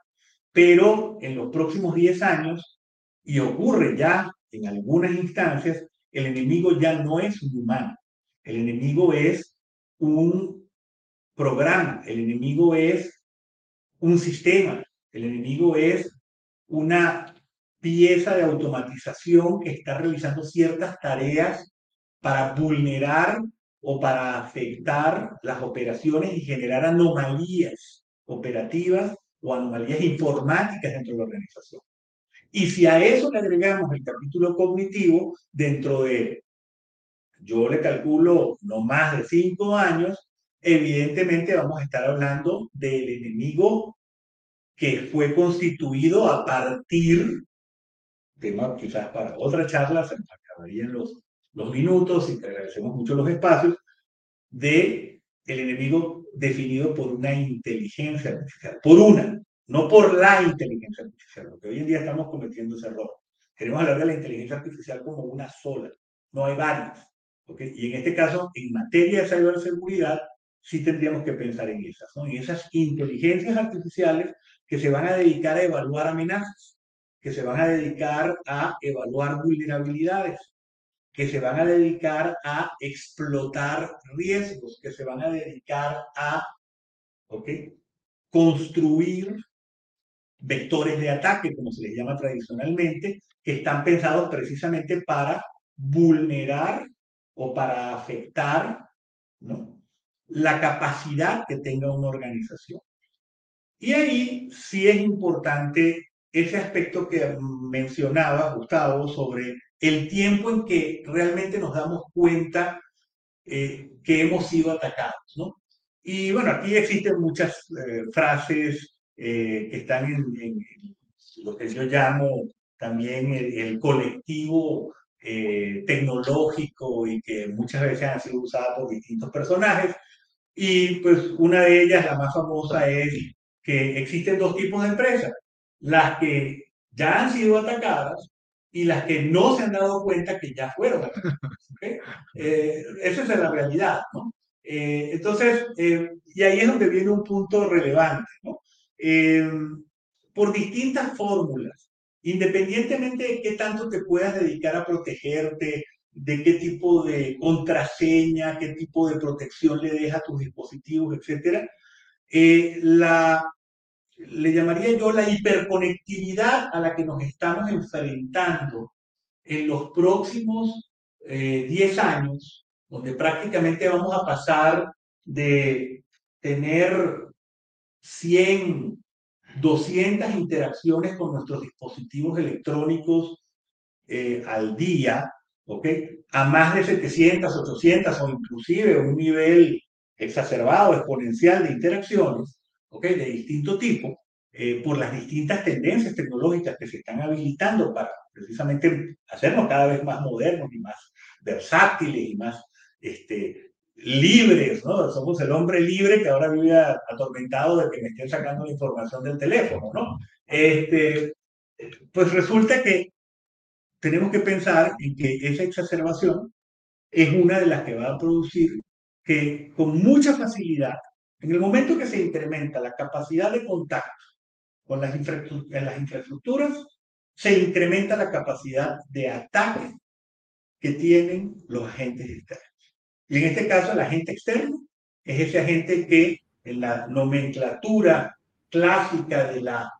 pero en los próximos 10 años, y ocurre ya en algunas instancias, el enemigo ya no es un humano, el enemigo es un programa, el enemigo es un sistema, el enemigo es una pieza de automatización que está realizando ciertas tareas para vulnerar o para afectar las operaciones y generar anomalías operativas o anomalías informáticas dentro de la organización. Y si a eso le agregamos el capítulo cognitivo, dentro de, yo le calculo no más de cinco años, evidentemente vamos a estar hablando del enemigo que fue constituido a partir tema quizás para otra charla, se acabarían los, los minutos y te agradecemos mucho los espacios, de el enemigo definido por una inteligencia artificial, por una, no por la inteligencia artificial, porque hoy en día estamos cometiendo ese error. Queremos hablar de la inteligencia artificial como una sola, no hay varias. ¿okay? Y en este caso, en materia de ciberseguridad, sí tendríamos que pensar en esas, ¿no? en esas inteligencias artificiales que se van a dedicar a evaluar amenazas, que se van a dedicar a evaluar vulnerabilidades, que se van a dedicar a explotar riesgos, que se van a dedicar a construir vectores de ataque, como se les llama tradicionalmente, que están pensados precisamente para vulnerar o para afectar ¿no? la capacidad que tenga una organización. Y ahí sí es importante ese aspecto que mencionaba Gustavo sobre el tiempo en que realmente nos damos cuenta eh, que hemos sido atacados, ¿no? Y bueno, aquí existen muchas eh, frases eh, que están en, lo que yo llamo también el, colectivo tecnológico y que muchas veces han sido usadas por distintos personajes. Y pues una de ellas, la más famosa, es que existen dos tipos de empresas, las que ya han sido atacadas y las que no se han dado cuenta que ya fueron atacadas. Eh, esa es la realidad, ¿no? Eh, entonces, eh, y ahí es donde viene un punto relevante, ¿no? por distintas fórmulas, independientemente de qué tanto te puedas dedicar a protegerte, de qué tipo de contraseña, qué tipo de protección le dejas a tus dispositivos, etcétera, la, le llamaría yo la hiperconectividad a la que nos estamos enfrentando en los próximos 10 eh, años, donde prácticamente vamos a pasar de tener 100, 200 interacciones con nuestros dispositivos electrónicos eh, al día. A más de 700, 800 o inclusive un nivel exacerbado, exponencial de interacciones, De distinto tipo, eh, por las distintas tendencias tecnológicas que se están habilitando para precisamente hacernos cada vez más modernos y más versátiles y más este, libres, ¿no? Somos el hombre libre que ahora vive atormentado de que me estén sacando la información del teléfono, ¿no? Este, pues resulta que tenemos que pensar en que esa exacerbación es una de las que va a producir que con mucha facilidad, en el momento que se incrementa la capacidad de contacto con las, en las infraestructuras, se incrementa la capacidad de ataque que tienen los agentes externos. Y en este caso, el agente externo es ese agente que en la nomenclatura clásica de la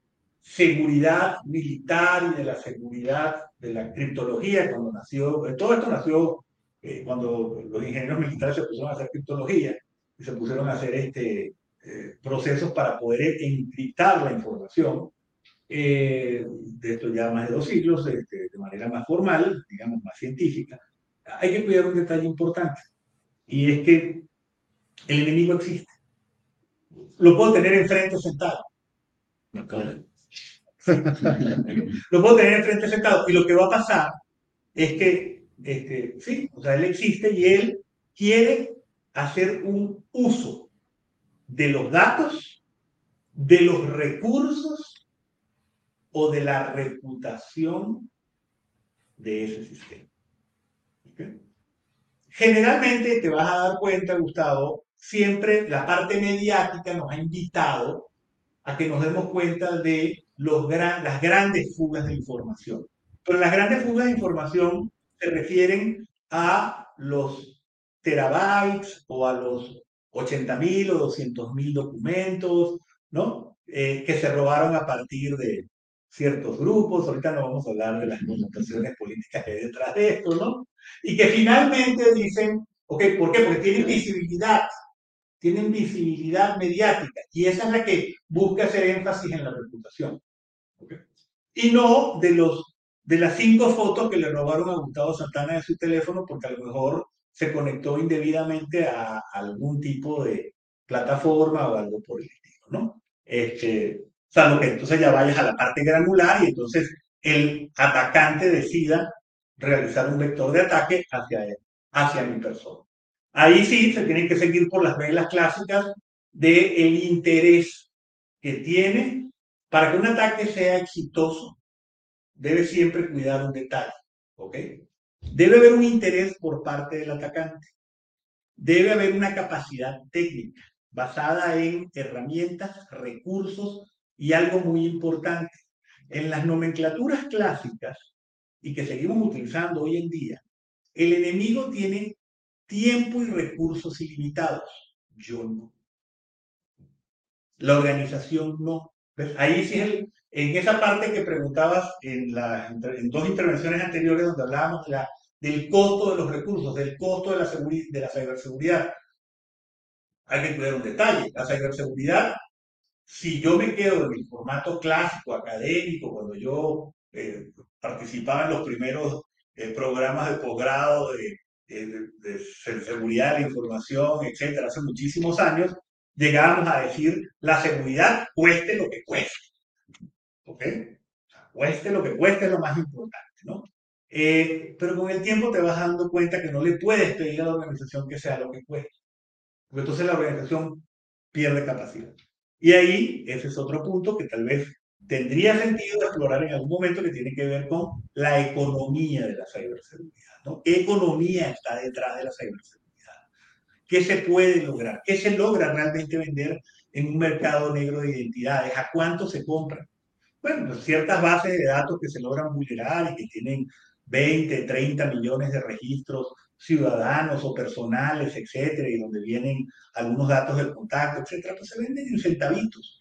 seguridad militar y de la seguridad de la criptología, cuando nació, todo esto nació eh, cuando los ingenieros militares se pusieron a hacer criptología se pusieron a hacer este, eh, procesos para poder encriptar la información, eh, de esto ya más de dos siglos, de, de, manera más formal, digamos, más científica, hay que cuidar un detalle importante, y es que el enemigo existe. Lo puedo tener enfrente sentado. lo puedo tener enfrente sentado, y lo que va a pasar es que este, sí, o sea, él existe y él quiere hacer un uso de los datos, de los recursos o de la reputación de ese sistema. Generalmente te vas a dar cuenta, Gustavo, siempre la parte mediática nos ha invitado a que nos demos cuenta de los las grandes fugas de información. Pero las grandes fugas de información se refieren a los terabytes o a los 80.000 o 200.000 documentos, ¿no? Eh, que se robaron a partir de ciertos grupos. Ahorita no vamos a hablar de las connotaciones políticas que hay detrás de esto, ¿no? Y que finalmente dicen, ok, ¿por qué? Porque tienen visibilidad, tienen visibilidad mediática y esa es la que busca hacer énfasis en la reputación. Y no de los de las cinco fotos que le robaron a Gustavo Santana de su teléfono porque a lo mejor se conectó indebidamente a algún tipo de plataforma o algo por el estilo, ¿no? Este, salvo que entonces ya vayas a la parte granular y entonces el atacante decida realizar un vector de ataque hacia él, hacia mi persona. Ahí sí se tienen que seguir por las reglas clásicas del el interés que tiene para que un ataque sea exitoso. Debe siempre cuidar un detalle, ¿ok? Debe haber un interés por parte del atacante. Debe haber una capacidad técnica basada en herramientas, recursos y algo muy importante. En las nomenclaturas clásicas y que seguimos utilizando hoy en día, el enemigo tiene tiempo y recursos ilimitados. Yo no. La organización no. Ahí sí, el, en esa parte que preguntabas en, la, en dos intervenciones anteriores donde hablábamos la, del costo de los recursos, del costo de la, de la ciberseguridad, hay que cuidar un detalle. La ciberseguridad, si yo me quedo en el formato clásico, académico, cuando yo eh, participaba en los primeros eh, programas de posgrado de, de, seguridad de la información, etcétera, hace muchísimos años, llegábamos a decir la seguridad cueste lo que cueste. ¿Ok? cueste lo que cueste es lo más importante, ¿no? Eh, pero con el tiempo te vas dando cuenta que no le puedes pedir a la organización que sea lo que cueste. Porque entonces la organización pierde capacidad. Y ahí, ese es otro punto que tal vez tendría sentido explorar en algún momento que tiene que ver con la economía de la ciberseguridad. ¿no? ¿Qué economía está detrás de la ciberseguridad? ¿Qué se puede lograr? ¿Qué se logra realmente vender en un mercado negro de identidades? ¿A cuánto se compra? Bueno, pues ciertas bases de datos que se logran vulnerar y que tienen 20, 30 millones de registros ciudadanos o personales, etcétera, y donde vienen algunos datos del contacto, etcétera, pues se venden en centavitos.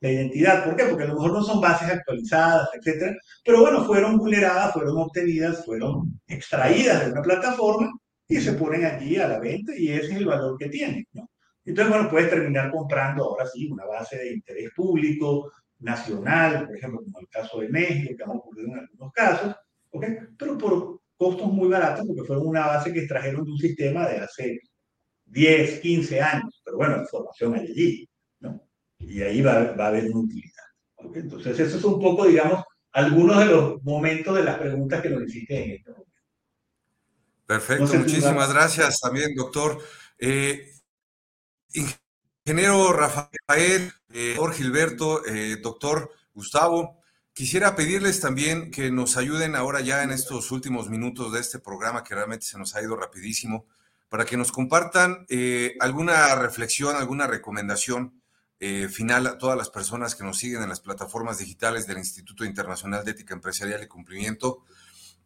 La identidad, ¿por qué? Porque a lo mejor no son bases actualizadas, etcétera, pero bueno, fueron vulneradas, fueron obtenidas, fueron extraídas de una plataforma y se ponen allí a la venta y ese es el valor que tienen, ¿no? Entonces, bueno, puedes terminar comprando ahora sí una base de interés público, nacional, por ejemplo, como el caso de México, que ha ocurrido en algunos casos, ¿ok? Pero por costos muy baratos porque fueron una base que extrajeron de un sistema de hace 10, 15 años. Pero bueno, la información hay allí, ¿no? Y ahí va, va a haber una utilidad. Entonces, eso es un poco, digamos, algunos de los momentos de las preguntas que nos hiciste en este momento. Perfecto, muchísimas gracias también, doctor. Eh, ingeniero Rafael, eh, doctor Gilberto, eh, doctor Gustavo, Quisiera pedirles también que nos ayuden ahora ya en estos últimos minutos de este programa que realmente se nos ha ido rapidísimo, para que nos compartan eh, alguna reflexión, alguna recomendación final a todas las personas que nos siguen en las plataformas digitales del Instituto Internacional de Ética Empresarial y Cumplimiento.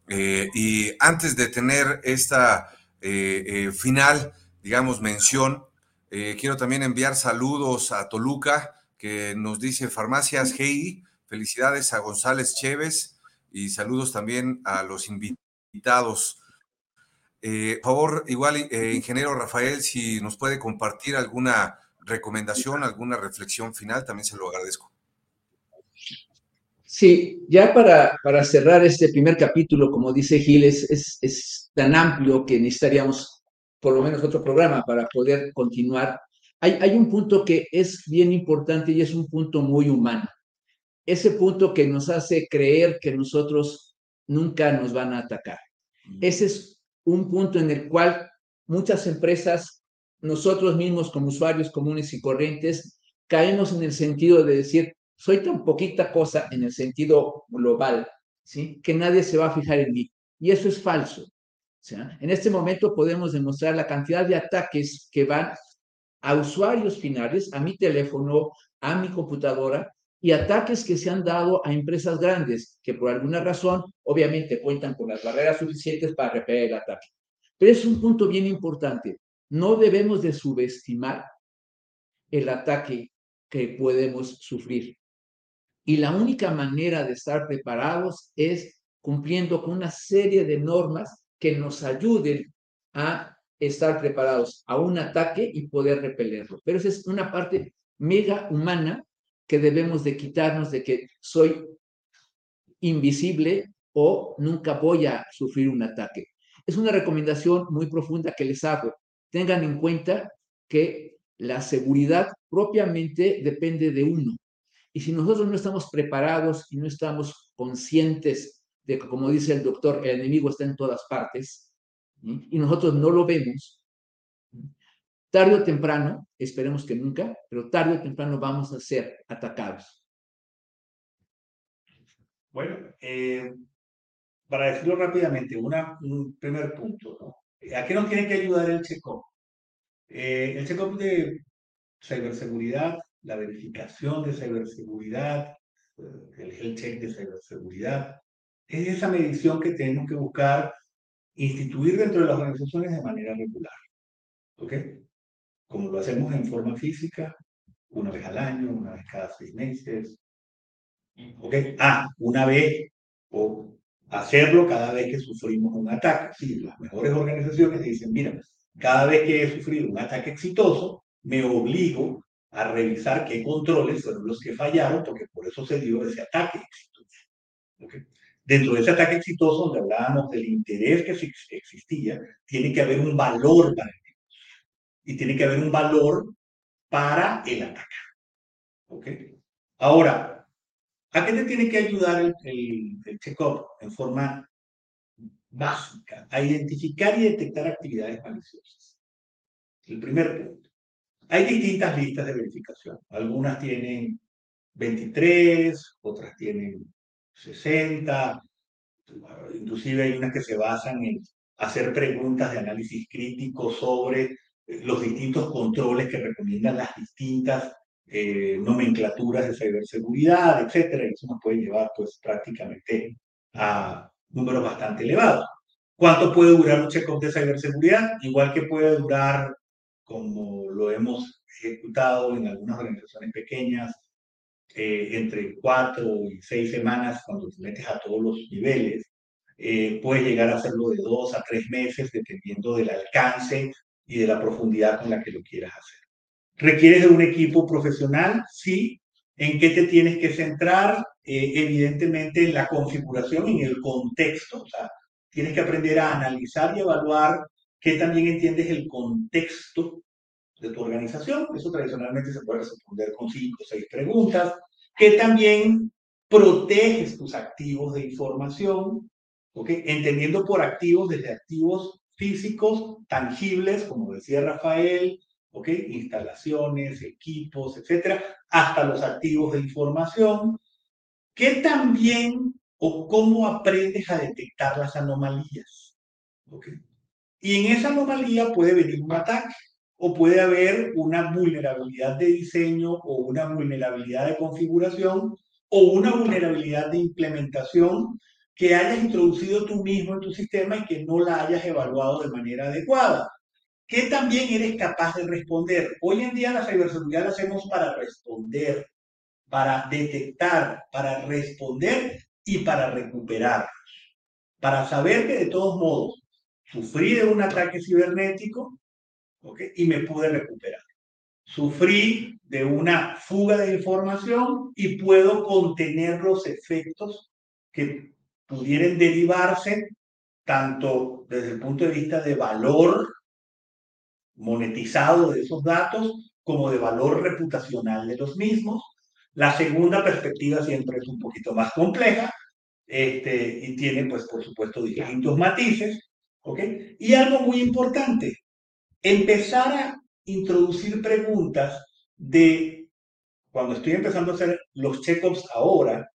Eh, y antes de tener esta final, digamos, mención, quiero también enviar saludos a Toluca, que nos dice Farmacias Heidi Felicidades a González Chévez y saludos también a los invitados. Eh, por favor, igual, eh, ingeniero Rafael, si nos puede compartir alguna recomendación, alguna reflexión final, también se lo agradezco. Sí, ya para, para cerrar este primer capítulo, como dice Giles, es, es tan amplio que necesitaríamos por lo menos otro programa para poder continuar. Hay, hay un punto que es bien importante y es un punto muy humano ese punto que nos hace creer que nosotros nunca nos van a atacar. Ese es un punto en el cual muchas empresas, nosotros mismos como usuarios comunes y corrientes, caemos en el sentido de decir, soy tan poquita cosa en el sentido global, ¿sí? que nadie se va a fijar en mí. Y eso es falso. En este momento podemos demostrar la cantidad de ataques que van a usuarios finales, a mi teléfono, a mi computadora, y ataques que se han dado a empresas grandes que por alguna razón obviamente cuentan con las barreras suficientes para repeler el ataque. Pero es un punto bien importante. No debemos de subestimar el ataque que podemos sufrir. Y la única manera de estar preparados es cumpliendo con una serie de normas que nos ayuden a estar preparados a un ataque y poder repelerlo. Pero esa es una parte mega humana que debemos de quitarnos de que soy invisible o nunca voy a sufrir un ataque. Es una recomendación muy profunda que les hago. Tengan en cuenta que la seguridad propiamente depende de uno Y si nosotros no estamos preparados y no estamos conscientes de que, como dice el doctor, el enemigo está en todas partes, y nosotros no lo vemos, tarde o temprano, esperemos que nunca, pero tarde o temprano vamos a ser atacados. Bueno, eh, para decirlo rápidamente, un primer punto, ¿no? ¿A qué nos tiene que ayudar el check-up? Eh, el check-up de ciberseguridad, la verificación de ciberseguridad, eh, el health check de ciberseguridad, es esa medición que tenemos que buscar instituir dentro de las organizaciones de manera regular. ¿Ok? Como lo hacemos en forma física, una vez al año, una vez cada seis meses. ¿Ok? Ah, una vez o hacerlo cada vez que sufrimos un ataque. Sí, las mejores organizaciones dicen, mira, cada vez que he sufrido un ataque exitoso, me obligo a revisar qué controles fueron los que fallaron, porque por eso se dio ese ataque exitoso. Dentro de ese ataque exitoso, donde hablábamos del interés que existía, tiene que haber un valor para el y tiene que haber un valor para el. ¿Ok? Ahora, ¿a qué te tiene que ayudar el, el, el check-up en forma básica? A identificar y detectar actividades maliciosas. El primer punto. Hay distintas listas de verificación. Algunas tienen 23, otras tienen 60, inclusive hay unas que se basan en hacer preguntas de análisis crítico sobre eh, los distintos controles que recomiendan las distintas eh, nomenclaturas de ciberseguridad, etcétera. Eso nos puede llevar pues prácticamente a números bastante elevados. ¿Cuánto puede durar un check-up de ciberseguridad? Igual que puede durar, como lo hemos ejecutado en algunas organizaciones pequeñas, eh, entre cuatro y seis semanas cuando te metes a todos los niveles. Eh, puedes llegar a hacerlo de dos a tres meses dependiendo del alcance y de la profundidad con la que lo quieras hacer. ¿Requieres de un equipo profesional? Sí. ¿En qué te tienes que centrar? Eh, evidentemente en la configuración, en el contexto. O sea, tienes que aprender a analizar y evaluar que también entiendes el contexto de tu organización. Eso tradicionalmente se puede responder con cinco o seis preguntas. Que también proteges tus activos de información, ¿ok? Entendiendo por activos desde activos físicos, tangibles, como decía Rafael, ¿ok? Instalaciones, equipos, etcétera, hasta los activos de información, que también o cómo aprendes a detectar las anomalías, ¿ok? Y en esa anomalía puede venir un ataque o puede haber una vulnerabilidad de diseño o una vulnerabilidad de configuración o una vulnerabilidad de implementación que hayas introducido tú mismo en tu sistema y que no la hayas evaluado de manera adecuada. ¿Qué también eres capaz de responder? Hoy en día la ciberseguridad la hacemos para responder, para detectar, para responder y para recuperar. Para saber que de todos modos sufrí de un ataque cibernético, y me pude recuperar. Sufrí de una fuga de información y puedo contener los efectos que pudieran derivarse tanto desde el punto de vista de valor monetizado de esos datos como de valor reputacional de los mismos. La segunda perspectiva siempre es un poquito más compleja este, y tiene, pues, por supuesto, distintos matices. ¿Okay? Y algo muy importante, empezar a introducir preguntas de cuando estoy empezando a hacer los check-ups ahora,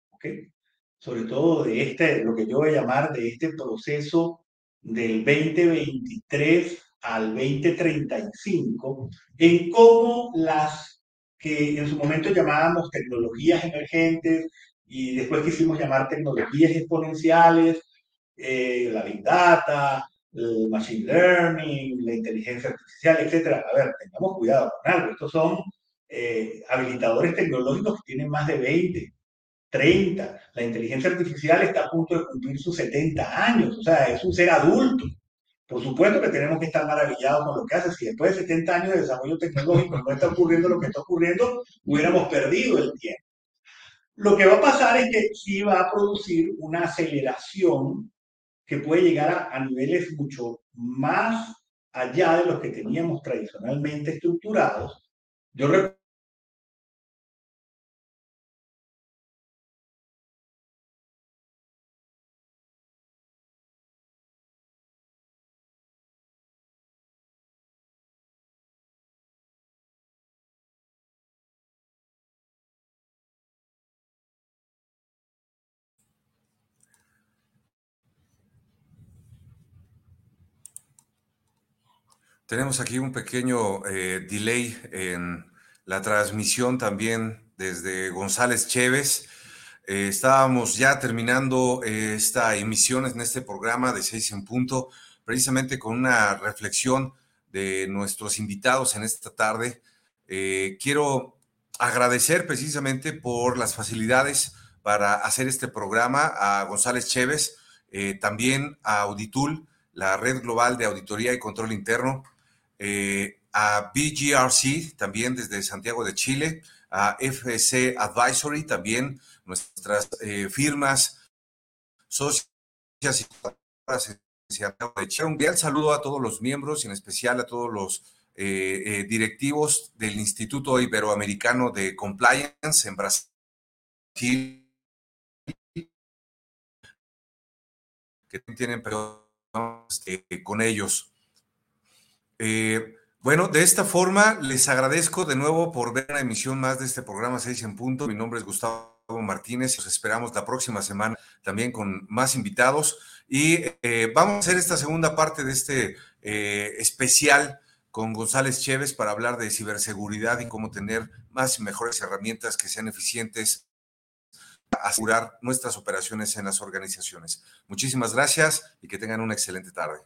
sobre todo de este, lo que yo voy a llamar de este proceso del 2023 al 2035, en cómo las que en su momento llamábamos tecnologías emergentes y después quisimos llamar tecnologías exponenciales, eh, la Big Data, el machine learning, la inteligencia artificial, etcétera. A ver, tengamos cuidado con algo. Estos son eh, habilitadores tecnológicos que tienen más de 20, 30. La inteligencia artificial está a punto de cumplir sus 70 años, o sea, es un ser adulto. Por supuesto que tenemos que estar maravillados con lo que hace. Si después de 70 años de desarrollo tecnológico no está ocurriendo lo que está ocurriendo, hubiéramos perdido el tiempo. Lo que va a pasar es que sí va a producir una aceleración que puede llegar a, niveles mucho más allá de los que teníamos tradicionalmente estructurados. Yo Tenemos aquí un pequeño eh, delay en la transmisión también desde González Chévez. Eh, estábamos ya terminando eh, esta emisión en este programa de Seis en Punto, precisamente con una reflexión de nuestros invitados en esta tarde. quiero agradecer precisamente por las facilidades para hacer este programa a González Chévez, también a Auditul, la Red Global de Auditoría y Control Interno, eh, a BGRC, también desde Santiago de Chile, a FC Advisory, también nuestras eh, firmas socias y un gran saludo a todos los miembros y en especial a todos los eh, directivos del Instituto Iberoamericano de Compliance en Brasil que tienen problemas con ellos. Eh, bueno, de esta forma les agradezco de nuevo por ver una emisión más de este programa 6 en punto. Mi nombre es Gustavo Martínez. Los esperamos la próxima semana también con más invitados. Y eh, vamos a hacer esta segunda parte de este eh, especial con González Chévez para hablar de ciberseguridad y cómo tener más y mejores herramientas que sean eficientes para asegurar nuestras operaciones en las organizaciones. Muchísimas gracias y que tengan una excelente tarde.